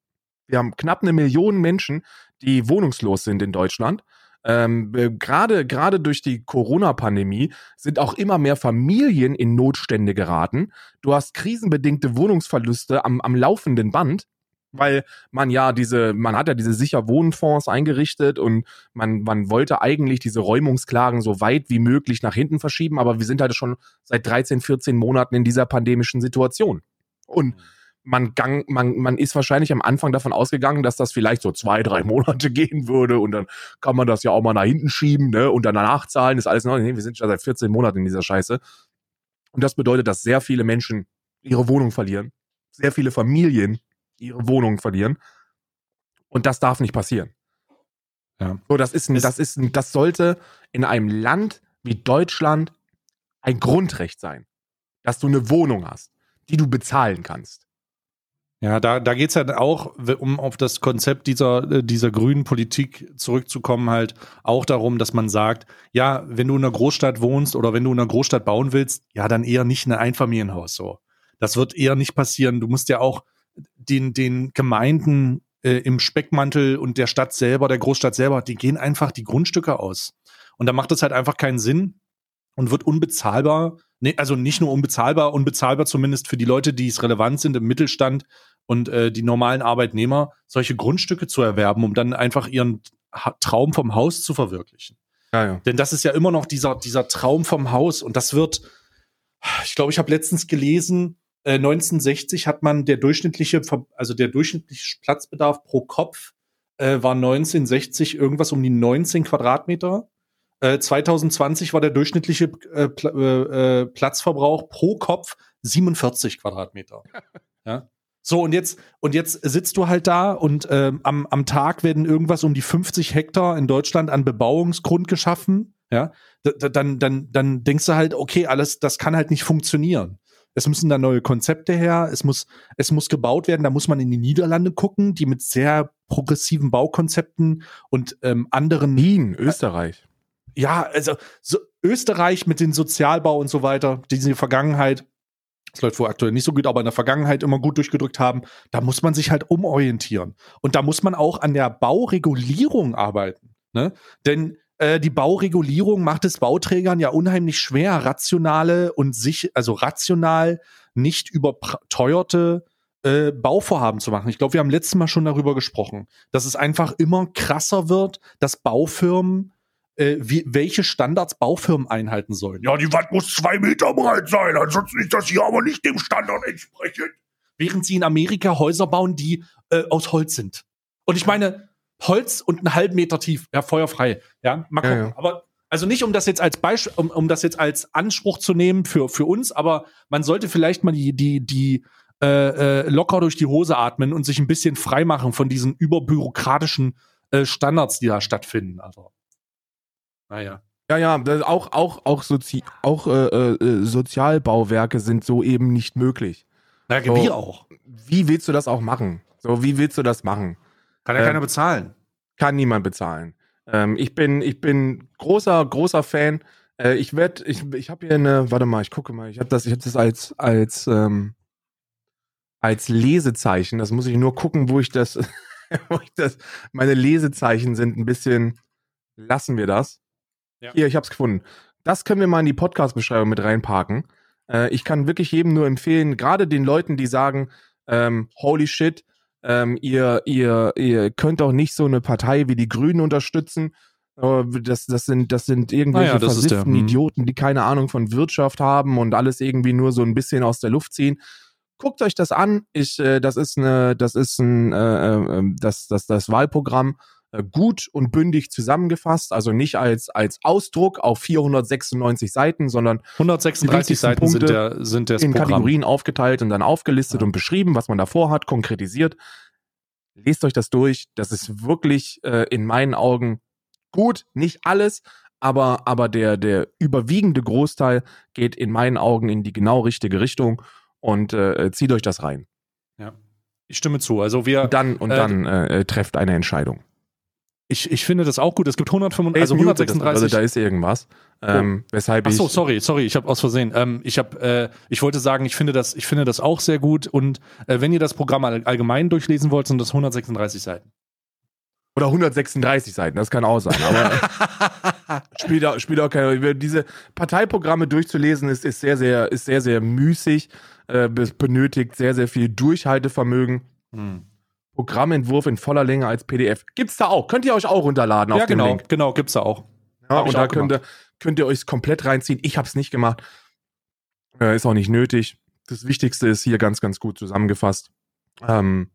Wir haben knapp eine Million Menschen, die wohnungslos sind in Deutschland. Ähm, gerade gerade durch die Corona-Pandemie sind auch immer mehr Familien in Notstände geraten. Du hast krisenbedingte Wohnungsverluste am, am laufenden Band weil man ja diese, man hat ja diese sicher Wohnfonds eingerichtet und man, man wollte eigentlich diese Räumungsklagen so weit wie möglich nach hinten verschieben, aber wir sind halt schon seit 13, 14 Monaten in dieser pandemischen Situation. Und mhm. man, gang, man, man ist wahrscheinlich am Anfang davon ausgegangen, dass das vielleicht so zwei, drei Monate gehen würde und dann kann man das ja auch mal nach hinten schieben, ne? Und dann nachzahlen, ist alles noch. Nee, wir sind schon seit 14 Monaten in dieser Scheiße. Und das bedeutet, dass sehr viele Menschen ihre Wohnung verlieren. Sehr viele Familien ihre Wohnung verlieren. Und das darf nicht passieren. Ja. So, das ist, ein, das ist, ein, das sollte in einem Land wie Deutschland ein Grundrecht sein, dass du eine Wohnung hast, die du bezahlen kannst. Ja, da, da geht es halt auch, um auf das Konzept dieser, äh, dieser grünen Politik zurückzukommen, halt auch darum, dass man sagt, ja, wenn du in einer Großstadt wohnst oder wenn du in einer Großstadt bauen willst, ja, dann eher nicht ein Einfamilienhaus so. Das wird eher nicht passieren. Du musst ja auch, den, den Gemeinden äh, im Speckmantel und der Stadt selber, der Großstadt selber, die gehen einfach die Grundstücke aus. Und da macht es halt einfach keinen Sinn und wird unbezahlbar. Nee, also nicht nur unbezahlbar, unbezahlbar zumindest für die Leute, die es relevant sind im Mittelstand und äh, die normalen Arbeitnehmer, solche Grundstücke zu erwerben, um dann einfach ihren ha Traum vom Haus zu verwirklichen. Ja, ja. Denn das ist ja immer noch dieser, dieser Traum vom Haus und das wird, ich glaube, ich habe letztens gelesen, 1960 äh, hat man der durchschnittliche, also der durchschnittliche Platzbedarf pro Kopf äh, war 1960 irgendwas um die 19 Quadratmeter. Äh, 2020 war der durchschnittliche äh, Pl äh, äh, Platzverbrauch pro Kopf 47 Quadratmeter. ja. So, und jetzt, und jetzt sitzt du halt da und ähm, am, am Tag werden irgendwas um die 50 Hektar in Deutschland an Bebauungsgrund geschaffen. Ja, dann, dann, dann denkst du halt, okay, alles, das kann halt nicht funktionieren. Es müssen da neue Konzepte her, es muss, es muss gebaut werden, da muss man in die Niederlande gucken, die mit sehr progressiven Baukonzepten und ähm, anderen. Wien, Österreich. Ja, also so Österreich mit dem Sozialbau und so weiter, die in der Vergangenheit, das läuft wohl aktuell nicht so gut, aber in der Vergangenheit immer gut durchgedrückt haben, da muss man sich halt umorientieren. Und da muss man auch an der Bauregulierung arbeiten. Ne? Denn äh, die Bauregulierung macht es Bauträgern ja unheimlich schwer, rationale und sich, also rational nicht überteuerte äh, Bauvorhaben zu machen. Ich glaube, wir haben letztes Mal schon darüber gesprochen, dass es einfach immer krasser wird, dass Baufirmen äh, wie, welche Standards Baufirmen einhalten sollen. Ja, die Wand muss zwei Meter breit sein, ansonsten ist das hier aber nicht dem Standard entsprechend. Während sie in Amerika Häuser bauen, die äh, aus Holz sind. Und ich meine, Holz und einen halben Meter tief, ja, feuerfrei. Ja, mal gucken. Ja, ja. Aber also nicht, um das jetzt als Beispiel, um, um das jetzt als Anspruch zu nehmen für, für uns, aber man sollte vielleicht mal die, die, die äh, äh, locker durch die Hose atmen und sich ein bisschen frei machen von diesen überbürokratischen äh, Standards, die da stattfinden. Also, naja. Ja, ja, auch, auch, auch, Sozi auch äh, äh, Sozialbauwerke sind so eben nicht möglich. Na, so, wir auch. Wie willst du das auch machen? So, wie willst du das machen? Kann ja ähm, keiner bezahlen. Kann niemand bezahlen. Ähm, ich bin, ich bin großer, großer Fan. Äh, ich werde, ich, ich habe hier eine, warte mal, ich gucke mal, ich habe das, ich habe das als, als, ähm, als Lesezeichen. Das muss ich nur gucken, wo ich das, wo ich das, meine Lesezeichen sind ein bisschen, lassen wir das. Ja. Hier, ich habe es gefunden. Das können wir mal in die Podcast-Beschreibung mit reinparken. Äh, ich kann wirklich jedem nur empfehlen, gerade den Leuten, die sagen, ähm, holy shit, ähm, ihr, ihr, ihr könnt auch nicht so eine Partei wie die Grünen unterstützen. Das, das sind, das sind irgendwelche ah ja, versifften hm. Idioten, die keine Ahnung von Wirtschaft haben und alles irgendwie nur so ein bisschen aus der Luft ziehen. Guckt euch das an. Ich, äh, das ist eine, das ist ein, äh, äh, das, das, das Wahlprogramm äh, gut und bündig zusammengefasst, also nicht als, als Ausdruck auf 496 Seiten, sondern 136 Seiten Punkte sind der, sind der in Programm. Kategorien aufgeteilt und dann aufgelistet ja. und beschrieben, was man davor hat, konkretisiert. lest euch das durch. Das ist wirklich äh, in meinen Augen gut, nicht alles, aber, aber der, der überwiegende Großteil geht in meinen Augen in die genau richtige Richtung und äh, zieht euch das rein. Ja, ich stimme zu. Also wir und dann und äh, dann äh, trefft eine Entscheidung. Ich, ich finde das auch gut. Es gibt 135, also 136. Also da ist irgendwas. Ähm, oh. Weshalb Ach so, sorry, sorry, ich habe aus Versehen. Ähm, ich habe, äh, ich wollte sagen, ich finde das, ich finde das auch sehr gut. Und äh, wenn ihr das Programm all, allgemein durchlesen wollt, sind das 136 Seiten. Oder 136 Seiten, das kann auch sein. Aber spielt, auch, spielt auch keine Rolle. Diese Parteiprogramme durchzulesen ist, ist sehr, sehr, ist sehr, sehr müßig. Äh, benötigt sehr, sehr viel Durchhaltevermögen. Hm. Programmentwurf in voller Länge als PDF. Gibt's da auch. Könnt ihr euch auch runterladen auf ja, dem genau, Link. Genau, gibt's da auch. Ja, und da könnt ihr, könnt ihr euch komplett reinziehen. Ich habe es nicht gemacht. Äh, ist auch nicht nötig. Das Wichtigste ist hier ganz, ganz gut zusammengefasst. Ähm,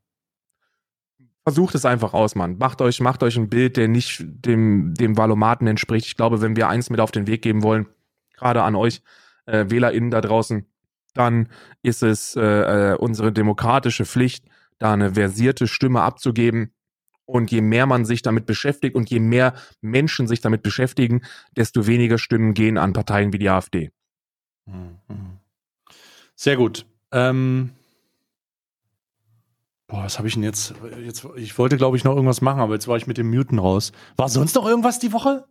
versucht es einfach aus, Mann. Macht euch, macht euch ein Bild, der nicht dem, dem Valomaten entspricht. Ich glaube, wenn wir eins mit auf den Weg geben wollen, gerade an euch äh, WählerInnen da draußen, dann ist es äh, äh unsere demokratische Pflicht, da eine versierte Stimme abzugeben. Und je mehr man sich damit beschäftigt und je mehr Menschen sich damit beschäftigen, desto weniger Stimmen gehen an Parteien wie die AfD. Mhm. Sehr gut. Ähm, boah, was habe ich denn jetzt? jetzt? Ich wollte, glaube ich, noch irgendwas machen, aber jetzt war ich mit dem Muten raus. War sonst noch irgendwas die Woche?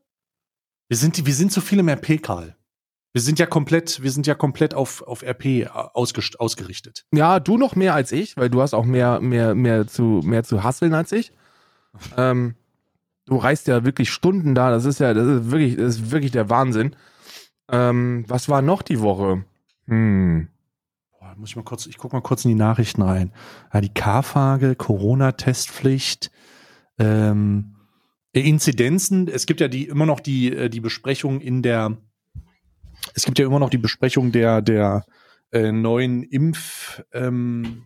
Wir sind, wir sind zu viele mehr PK. Wir sind ja komplett, wir sind ja komplett auf, auf RP äh, ausgerichtet. Ja, du noch mehr als ich, weil du hast auch mehr, mehr, mehr zu, mehr zu hasseln als ich. ähm, du reist ja wirklich Stunden da, das ist ja, das ist wirklich, das ist wirklich der Wahnsinn. Ähm, was war noch die Woche? Hm. Boah, muss ich mal kurz, ich guck mal kurz in die Nachrichten rein. Ja, die K-Frage, Corona-Testpflicht, ähm, Inzidenzen, es gibt ja die immer noch die, äh, die Besprechung in der es gibt ja immer noch die Besprechung der, der äh, neuen Impf, ähm,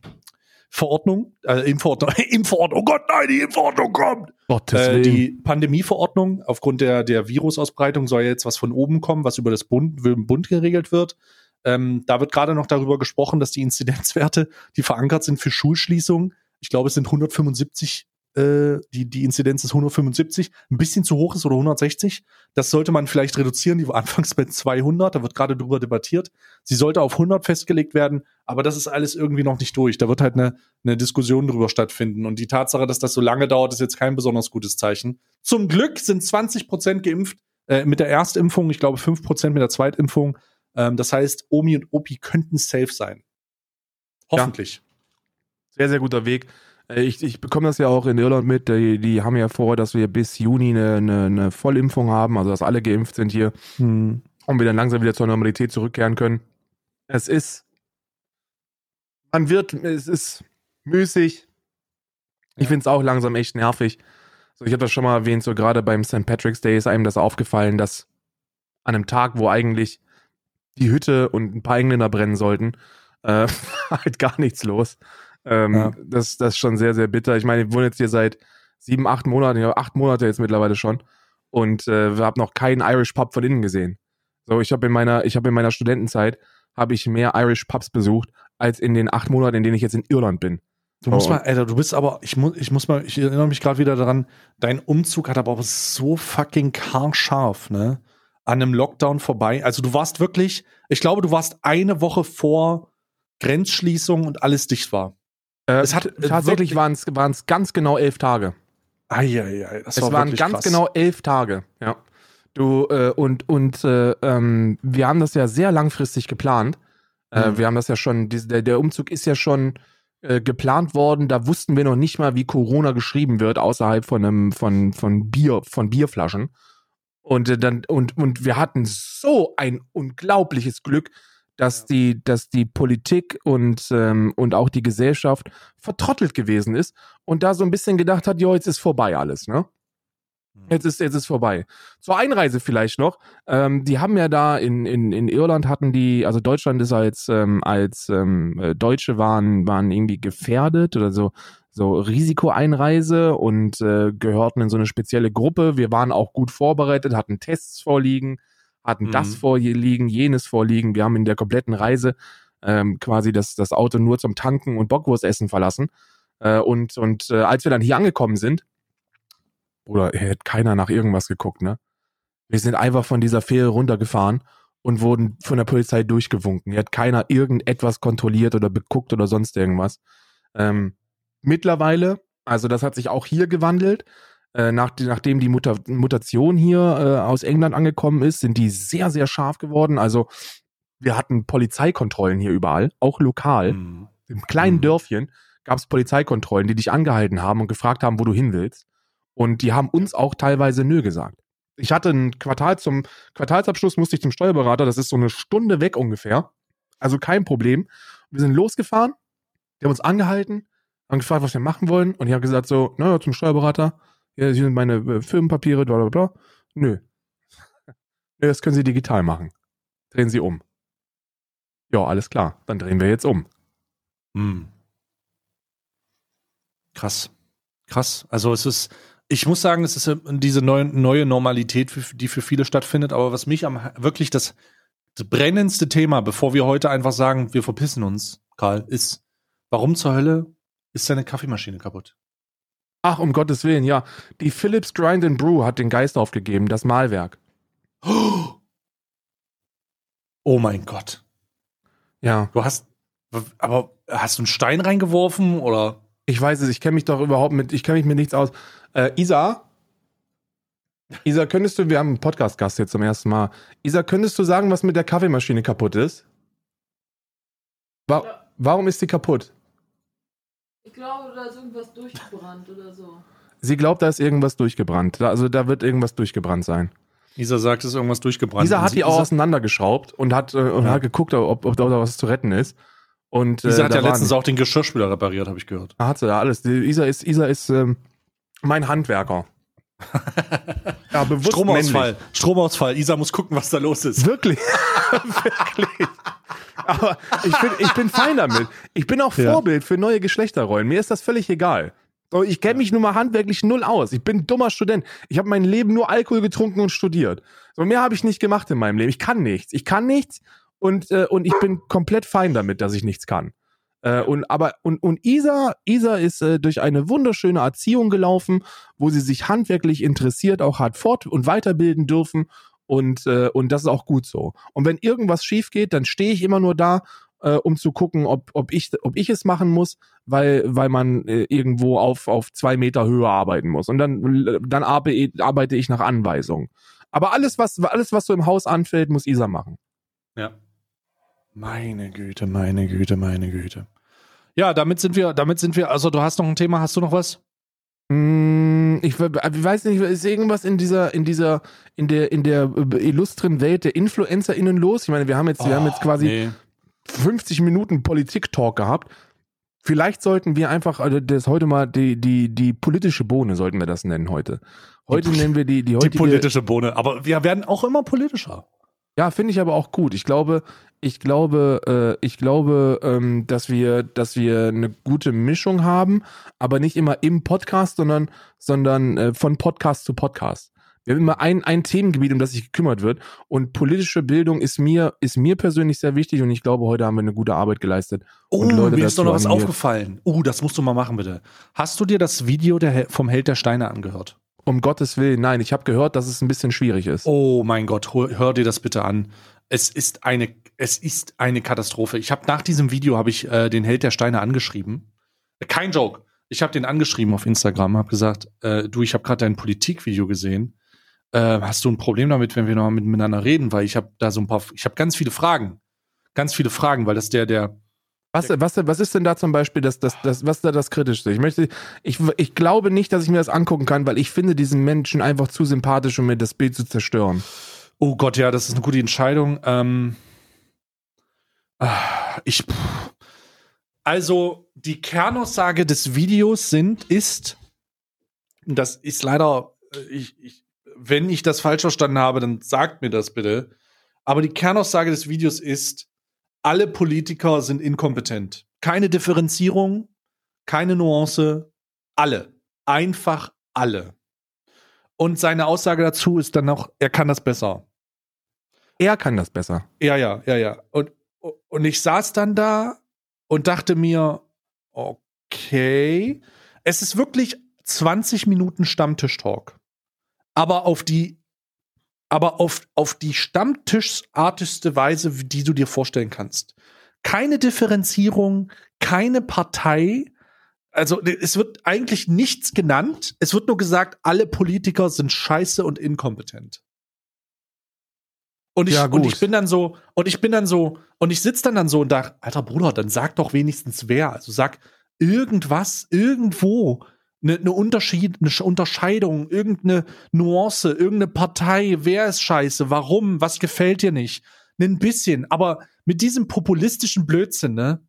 Verordnung, äh, Impfverordnung, Impfverordnung, oh Gott, nein, die Impfverordnung kommt. Äh, die Pandemieverordnung, aufgrund der, der Virusausbreitung soll jetzt was von oben kommen, was über das Bund, Bund geregelt wird. Ähm, da wird gerade noch darüber gesprochen, dass die Inzidenzwerte, die verankert sind für Schulschließungen, ich glaube, es sind 175 äh, die, die Inzidenz ist 175, ein bisschen zu hoch ist oder 160. Das sollte man vielleicht reduzieren. Die war anfangs bei 200, da wird gerade drüber debattiert. Sie sollte auf 100 festgelegt werden, aber das ist alles irgendwie noch nicht durch. Da wird halt eine, eine Diskussion drüber stattfinden. Und die Tatsache, dass das so lange dauert, ist jetzt kein besonders gutes Zeichen. Zum Glück sind 20 Prozent geimpft äh, mit der Erstimpfung, ich glaube 5 Prozent mit der Zweitimpfung. Ähm, das heißt, Omi und Opi könnten safe sein. Hoffentlich. Ja. Sehr, sehr guter Weg. Äh, ich, ich bekomme das ja auch in Irland mit. Die, die haben ja vor, dass wir bis Juni eine, eine, eine Vollimpfung haben, also dass alle geimpft sind hier hm. und wir dann langsam wieder zur Normalität zurückkehren können. Es ist, man wird, es ist müßig. Ich ja. finde es auch langsam echt nervig. So, ich habe das schon mal erwähnt, so gerade beim St. Patrick's Day ist einem das aufgefallen, dass an einem Tag, wo eigentlich die Hütte und ein paar Engländer brennen sollten, äh, halt gar nichts los. Ähm, ja. das, das ist schon sehr, sehr bitter. Ich meine, ich wohne jetzt hier seit sieben, acht Monaten, ja, acht Monate jetzt mittlerweile schon. Und äh, habe noch keinen Irish Pub von innen gesehen. So, ich habe in meiner, ich habe in meiner Studentenzeit habe ich mehr Irish Pubs besucht als in den acht Monaten, in denen ich jetzt in Irland bin. Du musst oh. mal, Alter, du bist aber, ich muss, ich muss mal, ich erinnere mich gerade wieder daran, dein Umzug hat aber auch so fucking scharf, ne? An einem Lockdown vorbei. Also du warst wirklich, ich glaube, du warst eine Woche vor Grenzschließung und alles dicht war. Äh, es hat tatsächlich waren es ganz genau elf Tage. Eieiei, das es war waren ganz krass. genau elf Tage. Ja. Du äh, und und äh, ähm, wir haben das ja sehr langfristig geplant. Äh, mhm. Wir haben das ja schon. Die, der, der Umzug ist ja schon äh, geplant worden. Da wussten wir noch nicht mal, wie Corona geschrieben wird außerhalb von einem von von Bier von Bierflaschen. Und äh, dann und und wir hatten so ein unglaubliches Glück, dass die, dass die Politik und, ähm, und auch die Gesellschaft vertrottelt gewesen ist und da so ein bisschen gedacht hat, jo, jetzt ist vorbei alles, ne? Mhm. Jetzt ist, jetzt ist vorbei. Zur Einreise vielleicht noch. Ähm, die haben ja da in, in, in Irland hatten die, also Deutschland ist als, ähm, als ähm, äh, Deutsche waren, waren irgendwie gefährdet oder so, so Risikoeinreise und äh, gehörten in so eine spezielle Gruppe. Wir waren auch gut vorbereitet, hatten Tests vorliegen hatten mhm. das vorliegen, jenes vorliegen. Wir haben in der kompletten Reise ähm, quasi das, das Auto nur zum Tanken und Bockwurstessen verlassen. Äh, und und äh, als wir dann hier angekommen sind, oder hätte keiner nach irgendwas geguckt, ne? Wir sind einfach von dieser Fähre runtergefahren und wurden von der Polizei durchgewunken. Hier hat keiner irgendetwas kontrolliert oder beguckt oder sonst irgendwas. Ähm, mittlerweile, also das hat sich auch hier gewandelt, äh, nach, nachdem die Muta Mutation hier äh, aus England angekommen ist, sind die sehr, sehr scharf geworden. Also wir hatten Polizeikontrollen hier überall, auch lokal. Mhm. Im kleinen mhm. Dörfchen gab es Polizeikontrollen, die dich angehalten haben und gefragt haben, wo du hin willst. Und die haben uns auch teilweise nö gesagt. Ich hatte ein Quartal zum Quartalsabschluss, musste ich zum Steuerberater, das ist so eine Stunde weg ungefähr. Also kein Problem. Wir sind losgefahren, die haben uns angehalten, haben gefragt, was wir machen wollen. Und ich habe gesagt so, naja, zum Steuerberater, ja, hier sind meine äh, Firmenpapiere, bla bla bla. Nö. Nö, das können Sie digital machen. Drehen Sie um. Ja, alles klar. Dann drehen wir jetzt um. Hm. Krass. Krass. Also es ist, ich muss sagen, es ist diese neue, neue Normalität, die für viele stattfindet. Aber was mich am wirklich das, das brennendste Thema, bevor wir heute einfach sagen, wir verpissen uns, Karl, ist, warum zur Hölle ist deine Kaffeemaschine kaputt? Ach, um Gottes Willen, ja. Die Philips Grind and Brew hat den Geist aufgegeben, das Malwerk. Oh mein Gott. Ja. Du hast, aber hast du einen Stein reingeworfen oder? Ich weiß es, ich kenne mich doch überhaupt mit, ich kenne mich mit nichts aus. Äh, Isa? Isa, könntest du, wir haben einen Podcast-Gast jetzt zum ersten Mal. Isa, könntest du sagen, was mit der Kaffeemaschine kaputt ist? Wa ja. Warum ist die kaputt? Ich glaube, da ist irgendwas durchgebrannt oder so. Sie glaubt, da ist irgendwas durchgebrannt. Also da wird irgendwas durchgebrannt sein. Isa sagt, es ist irgendwas durchgebrannt. Isa hat die auch auseinandergeschraubt und hat, äh, und ja. hat geguckt, ob, ob, da was zu retten ist. Und, äh, Isa hat ja letztens auch den Geschirrspüler repariert, habe ich gehört. Da hat sie ja alles. Die Isa ist, Isa ist ähm, mein Handwerker. ja, bewusst Stromausfall. Männlich. Stromausfall. Isa muss gucken, was da los ist. Wirklich. Wirklich. Aber ich bin, ich bin fein damit. Ich bin auch Vorbild ja. für neue Geschlechterrollen. Mir ist das völlig egal. Ich kenne mich nun mal handwerklich null aus. Ich bin ein dummer Student. Ich habe mein Leben nur Alkohol getrunken und studiert. So mehr habe ich nicht gemacht in meinem Leben. Ich kann nichts. Ich kann nichts und, äh, und ich bin komplett fein damit, dass ich nichts kann. Äh, und aber und, und Isa, Isa ist äh, durch eine wunderschöne Erziehung gelaufen, wo sie sich handwerklich interessiert, auch hat fort- und weiterbilden dürfen und, äh, und das ist auch gut so. Und wenn irgendwas schief geht, dann stehe ich immer nur da, äh, um zu gucken, ob, ob, ich, ob ich es machen muss, weil, weil man äh, irgendwo auf, auf zwei Meter Höhe arbeiten muss. Und dann, dann arbeite ich nach Anweisung. Aber alles, was, alles, was so im Haus anfällt, muss Isa machen. Ja. Meine Güte, meine Güte, meine Güte. Ja, damit sind wir, damit sind wir, also du hast noch ein Thema, hast du noch was? Hm, ich, ich, weiß nicht, ist irgendwas in dieser, in dieser, in der, in der illustren Welt der InfluencerInnen los? Ich meine, wir haben jetzt, oh, wir haben jetzt quasi nee. 50 Minuten Politik-Talk gehabt. Vielleicht sollten wir einfach, also das heute mal die, die, die politische Bohne sollten wir das nennen heute. Heute die, nennen wir die, die heutige. Die politische Bohne, aber wir werden auch immer politischer. Ja, finde ich aber auch gut. Ich glaube, ich glaube, äh, ich glaube, ähm, dass wir, dass wir eine gute Mischung haben, aber nicht immer im Podcast, sondern, sondern äh, von Podcast zu Podcast. Wir haben immer ein, ein Themengebiet, um das sich gekümmert wird. Und politische Bildung ist mir, ist mir persönlich sehr wichtig und ich glaube, heute haben wir eine gute Arbeit geleistet. Oh, Leute, mir ist doch noch was aufgefallen. Oh, das musst du mal machen, bitte. Hast du dir das Video der, vom Held der Steine angehört? Um Gottes Willen, nein. Ich habe gehört, dass es ein bisschen schwierig ist. Oh mein Gott, hör, hör dir das bitte an. Es ist eine, es ist eine Katastrophe. Ich habe nach diesem Video habe ich äh, den Held der Steine angeschrieben. Kein Joke. Ich habe den angeschrieben auf Instagram, habe gesagt, äh, du, ich habe gerade dein Politikvideo gesehen. Äh, hast du ein Problem damit, wenn wir noch miteinander reden? Weil ich habe da so ein paar, ich habe ganz viele Fragen, ganz viele Fragen, weil das der der was, was, was ist denn da zum Beispiel das, das, das, was ist da das Kritischste? Ich möchte, ich, ich glaube nicht, dass ich mir das angucken kann, weil ich finde diesen Menschen einfach zu sympathisch, um mir das Bild zu zerstören. Oh Gott, ja, das ist eine gute Entscheidung. Ähm, ich, also die Kernaussage des Videos sind, ist, das ist leider, äh, ich, ich, wenn ich das falsch verstanden habe, dann sagt mir das bitte. Aber die Kernaussage des Videos ist, alle Politiker sind inkompetent. Keine Differenzierung, keine Nuance, alle. Einfach alle. Und seine Aussage dazu ist dann noch, er kann das besser. Er kann das besser. Ja, ja, ja, ja. Und, und ich saß dann da und dachte mir, okay. Es ist wirklich 20 Minuten Stammtisch-Talk. Aber auf die, aber auf, auf die Stammtischartigste Weise, die du dir vorstellen kannst. Keine Differenzierung, keine Partei. Also es wird eigentlich nichts genannt. Es wird nur gesagt, alle Politiker sind scheiße und inkompetent. Und ich, Ja, und ich bin dann so, und ich bin dann so, und ich sitze dann dann so und dachte, alter Bruder, dann sag doch wenigstens wer. Also sag irgendwas, irgendwo, eine ne Unterschied, eine Unterscheidung, irgendeine Nuance, irgendeine Partei, wer ist scheiße, warum, was gefällt dir nicht. Ein bisschen, aber mit diesem populistischen Blödsinn, ne?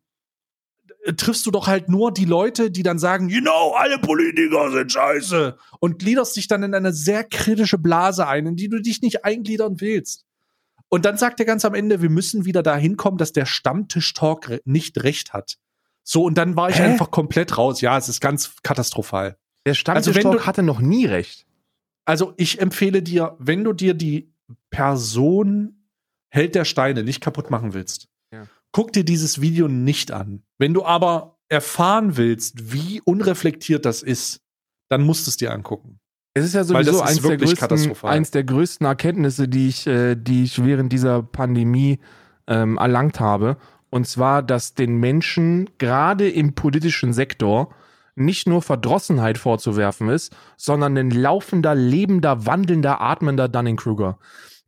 äh, triffst du doch halt nur die Leute, die dann sagen, you know, alle Politiker sind scheiße und gliederst dich dann in eine sehr kritische Blase ein, in die du dich nicht eingliedern willst. Und dann sagt er ganz am Ende, wir müssen wieder dahin kommen, dass der Stammtisch-Talk nicht recht hat. So, und dann war ich Hä? einfach komplett raus. Ja, es ist ganz katastrophal. Der Also wenn Stammtisch du- hatte noch nie recht. Also ich empfehle dir, wenn du dir die Person Held der Steine nicht kaputt machen willst, Ja. guck dir dieses Video nicht an. Wenn du aber erfahren willst, wie unreflektiert das ist, dann musst du es dir angucken. Es ist ja sowieso ist eins der, größten, eins der größten Erkenntnisse, die ich, äh, die ich während dieser Pandemie ähm, erlangt habe. Und zwar, dass den Menschen gerade im politischen Sektor nicht nur Verdrossenheit vorzuwerfen ist, sondern ein laufender, lebender, wandelnder, atmender Dunning-Kruger.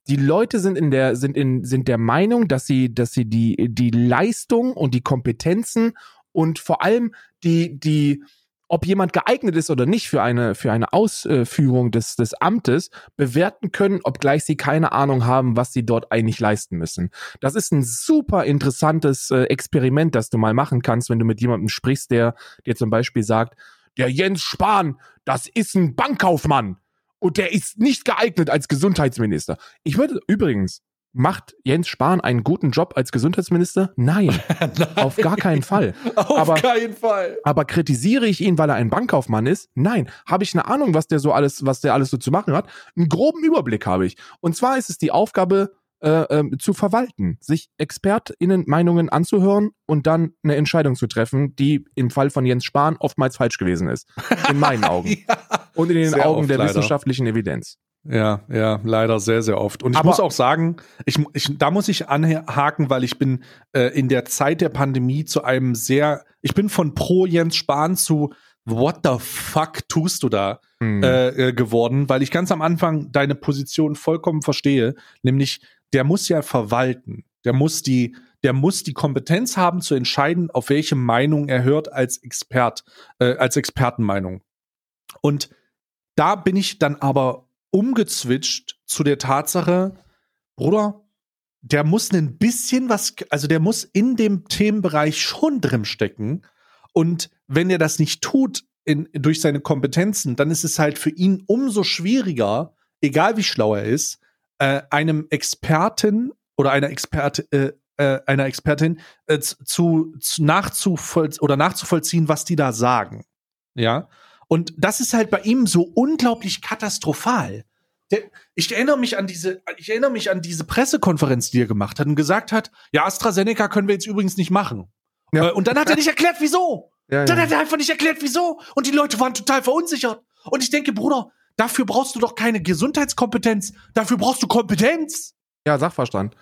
Die Leute sind in der, sind in, sind der Meinung, dass sie, dass sie die, die Leistung und die Kompetenzen und vor allem die, die, ob jemand geeignet ist oder nicht für eine, für eine Ausführung des, des Amtes, bewerten können, obgleich sie keine Ahnung haben, was sie dort eigentlich leisten müssen. Das ist ein super interessantes äh, Experiment, das du mal machen kannst, wenn du mit jemandem sprichst, der dir zum Beispiel sagt, der Jens Spahn, das ist ein Bankkaufmann und der ist nicht geeignet als Gesundheitsminister. Ich würde übrigens, macht Jens Spahn einen guten Job als Gesundheitsminister? Nein, auf gar keinen Fall. Auf Aber- keinen Fall. Aber kritisiere ich ihn, weil er ein Bankkaufmann ist? Nein. Habe ich eine Ahnung, was der so alles, was der alles so zu machen hat? Einen groben Überblick habe ich. Und zwar ist es die Aufgabe, äh, ähm, zu verwalten, sich ExpertInnen Meinungen anzuhören und dann eine Entscheidung zu treffen, die im Fall von Jens Spahn oftmals falsch gewesen ist. In meinen Augen. Ja. Und in den Sehr Augen oft der leider. wissenschaftlichen Evidenz. Ja, ja, leider sehr, sehr oft. Und ich Aber- muss auch sagen, ich, ich, da muss ich anhaken, weil ich bin äh, in der Zeit der Pandemie zu einem sehr, ich bin von pro Jens Spahn zu What the fuck tust du da Hm. äh, äh, geworden, weil ich ganz am Anfang deine Position vollkommen verstehe, nämlich der muss ja verwalten, der muss die, der muss die Kompetenz haben zu entscheiden, auf welche Meinung er hört als Expert, äh, als Expertenmeinung. Und da bin ich dann aber umgezwitscht zu der Tatsache, Bruder, der muss ein bisschen was, also der muss in dem Themenbereich schon drin stecken. Und wenn er das nicht tut in, durch seine Kompetenzen, dann ist es halt für ihn umso schwieriger, egal wie schlau er ist, äh, einem Experten oder einer Experte, äh, äh, einer Expertin äh, zu, zu nachzuvoll oder nachzuvollziehen, was die da sagen. Ja. Und das ist halt bei ihm so unglaublich katastrophal. Ich erinnere mich an diese, ich erinnere mich an diese Pressekonferenz, die er gemacht hat und gesagt hat, ja, AstraZeneca können wir jetzt übrigens nicht machen. Ja. Äh, Und dann hat er nicht erklärt, wieso. Ja, Dann ja. hat er einfach nicht erklärt, wieso. Und die Leute waren total verunsichert. Und ich denke, Bruder, dafür brauchst du doch keine Gesundheitskompetenz. Dafür brauchst du Kompetenz. ja, Sachverstand.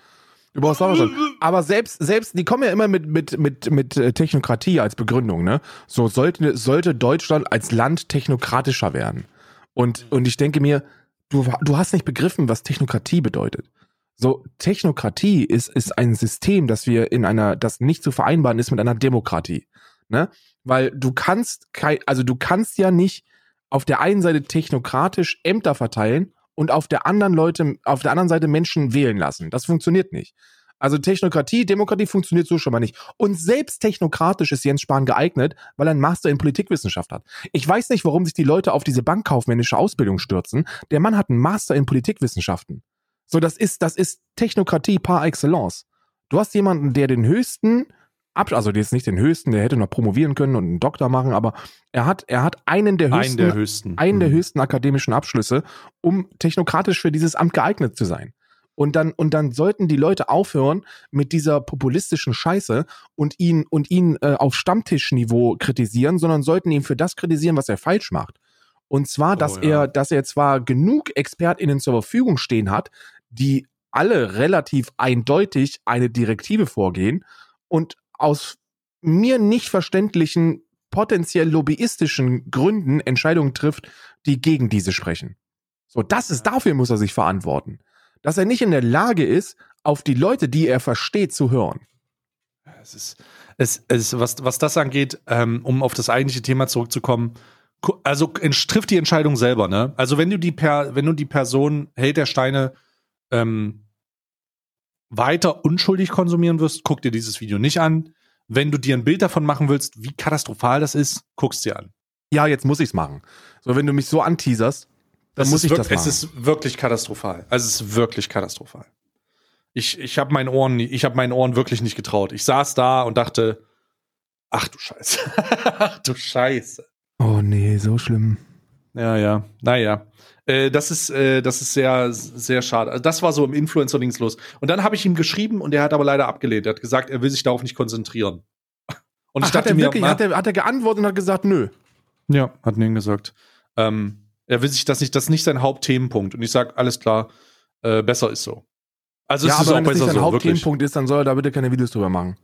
Du brauchst Sachverstand. Aber selbst, selbst, die kommen ja immer mit, mit, mit, mit äh, Technokratie als Begründung, ne? So sollte, sollte Deutschland als Land technokratischer werden. Und, und ich denke mir, du, du hast nicht begriffen, was Technokratie bedeutet. So, Technokratie ist, ist ein System, das wir in einer, das nicht zu vereinbaren ist mit einer Demokratie. Ne? Weil du kannst also du kannst ja nicht auf der einen Seite technokratisch Ämter verteilen und auf der anderen Leute, auf der anderen Seite Menschen wählen lassen. Das funktioniert nicht. Also Technokratie, Demokratie funktioniert so schon mal nicht. Und selbst technokratisch ist Jens Spahn geeignet, weil er einen Master in Politikwissenschaft hat. Ich weiß nicht, warum sich die Leute auf diese bankkaufmännische Ausbildung stürzen. Der Mann hat einen Master in Politikwissenschaften. So, das ist, das ist Technokratie par excellence. Du hast jemanden, der den höchsten Ab also jetzt nicht den höchsten, der hätte noch promovieren können und einen Doktor machen, aber er hat, er hat einen der höchsten, Einen der höchsten. einen der Mhm. höchsten akademischen Abschlüsse, um technokratisch für dieses Amt geeignet zu sein. Und dann, und dann sollten die Leute aufhören mit dieser populistischen Scheiße und ihn, und ihn äh, auf Stammtischniveau kritisieren, sondern sollten ihn für das kritisieren, was er falsch macht. Und zwar, dass Oh, ja. er, dass er zwar genug ExpertInnen zur Verfügung stehen hat, die alle relativ eindeutig eine Direktive vorgehen und aus mir nicht verständlichen, potenziell lobbyistischen Gründen Entscheidungen trifft, die gegen diese sprechen. So, das ist, dafür muss er sich verantworten. Dass er nicht in der Lage ist, auf die Leute, die er versteht, zu hören. Es ist, es, es, was, was das angeht, ähm, um auf das eigentliche Thema zurückzukommen, also trifft die Entscheidung selber, ne? Also wenn du die per, wenn du die Person Held der Steine ähm, weiter unschuldig konsumieren wirst, guck dir dieses Video nicht an. Wenn du dir ein Bild davon machen willst, wie katastrophal das ist, guck's dir an. Ja, jetzt muss ich's machen. So, wenn du mich so anteaserst, dann Es muss ich das machen. Es ist wirklich katastrophal. Also es ist wirklich katastrophal. Ich, ich habe meinen Ohren, ich habe meinen Ohren wirklich nicht getraut. Ich saß da und dachte, ach du Scheiße, ach du Scheiße. oh nee, so schlimm. Ja, ja, naja. Äh, das ist, äh, das ist sehr, sehr schade. Also das war so im Influencer-Dings los. Und dann habe ich ihm geschrieben und er hat aber leider abgelehnt. Er hat gesagt, er will sich darauf nicht konzentrieren. Und ich Ach, hat dachte er mir, wirklich, ma- hat er, hat er geantwortet und hat gesagt, nö. ja, hat mir gesagt. Ähm, er will sich das nicht, das ist nicht sein Hauptthemenpunkt. Und ich sag, alles klar, äh, besser ist so. Also ja, es ist aber auch wenn das nicht sein so. Hauptthemenpunkt ist, dann soll er da bitte keine Videos drüber machen.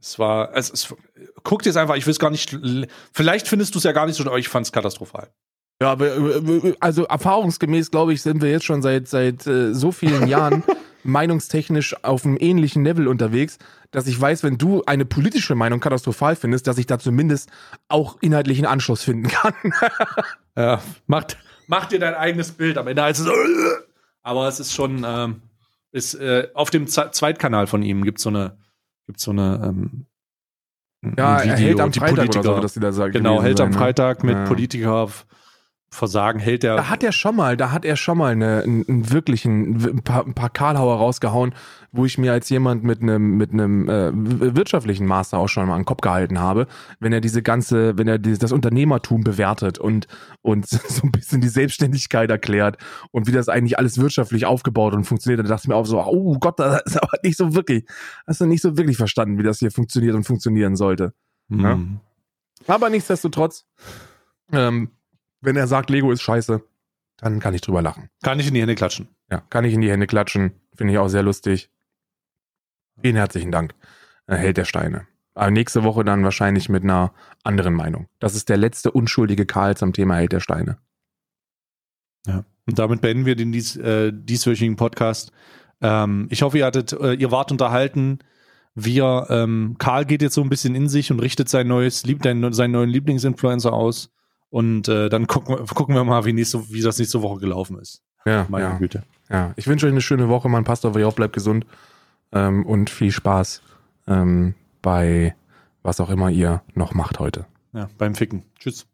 Es war, es, es, guck dir es einfach, ich will es gar nicht, vielleicht findest du es ja gar nicht so, aber ich fand es katastrophal. Ja, aber äh, also erfahrungsgemäß, glaube ich, sind wir jetzt schon seit, seit äh, so vielen Jahren meinungstechnisch auf einem ähnlichen Level unterwegs, dass ich weiß, wenn du eine politische Meinung katastrophal findest, dass ich da zumindest auch inhaltlichen Anschluss finden kann. Ja, mach, mach dir dein eigenes Bild. Am Ende heißt es, äh, aber es ist schon, ähm, ist, äh, auf dem Ze Zweitkanal von ihm gibt so eine, gibt so eine, ähm, Ja, er hält am Freitag oder Politiker- so, dass die da sagen. Genau, hält am ne? Freitag mit Ja. Politiker Versagen, hält der. Da hat er schon mal, da hat er schon mal eine, einen, einen wirklichen, ein paar, ein paar Karlhauer rausgehauen, wo ich mir als jemand mit einem, mit einem äh, wirtschaftlichen Master auch schon mal an den Kopf gehalten habe, wenn er diese ganze, wenn er das Unternehmertum bewertet und, und so ein bisschen die Selbstständigkeit erklärt und wie das eigentlich alles wirtschaftlich aufgebaut und funktioniert, dann dachte ich mir auch so, oh Gott, das ist aber nicht so wirklich, hast du nicht so wirklich verstanden, wie das hier funktioniert und funktionieren sollte. Mhm. Aber nichtsdestotrotz, ähm, wenn er sagt, Lego ist scheiße, dann kann ich drüber lachen. Kann ich in die Hände klatschen. Ja, kann ich in die Hände klatschen. Finde ich auch sehr lustig. Vielen herzlichen Dank, äh, Held der Steine. Aber nächste Woche dann wahrscheinlich mit einer anderen Meinung. Das ist der letzte unschuldige Karl zum Thema Held der Steine. Ja. Und damit beenden wir den dies, äh, dieswöchigen Podcast. Ähm, ich hoffe, ihr hattet, äh, ihr wart unterhalten. Wir, ähm, Karl geht jetzt so ein bisschen in sich und richtet sein neues, Lieb, seinen, seinen neuen Lieblingsinfluencer aus. Und äh, dann gucken, wir- gucken wir mal, wie, nächste, wie das nächste Woche gelaufen ist. Ja, Meine ja, Güte. ja. Ich wünsche euch eine schöne Woche, man passt auf euch auf, bleibt gesund ähm, und viel Spaß ähm, bei was auch immer ihr noch macht heute. Ja, beim Ficken. Tschüss.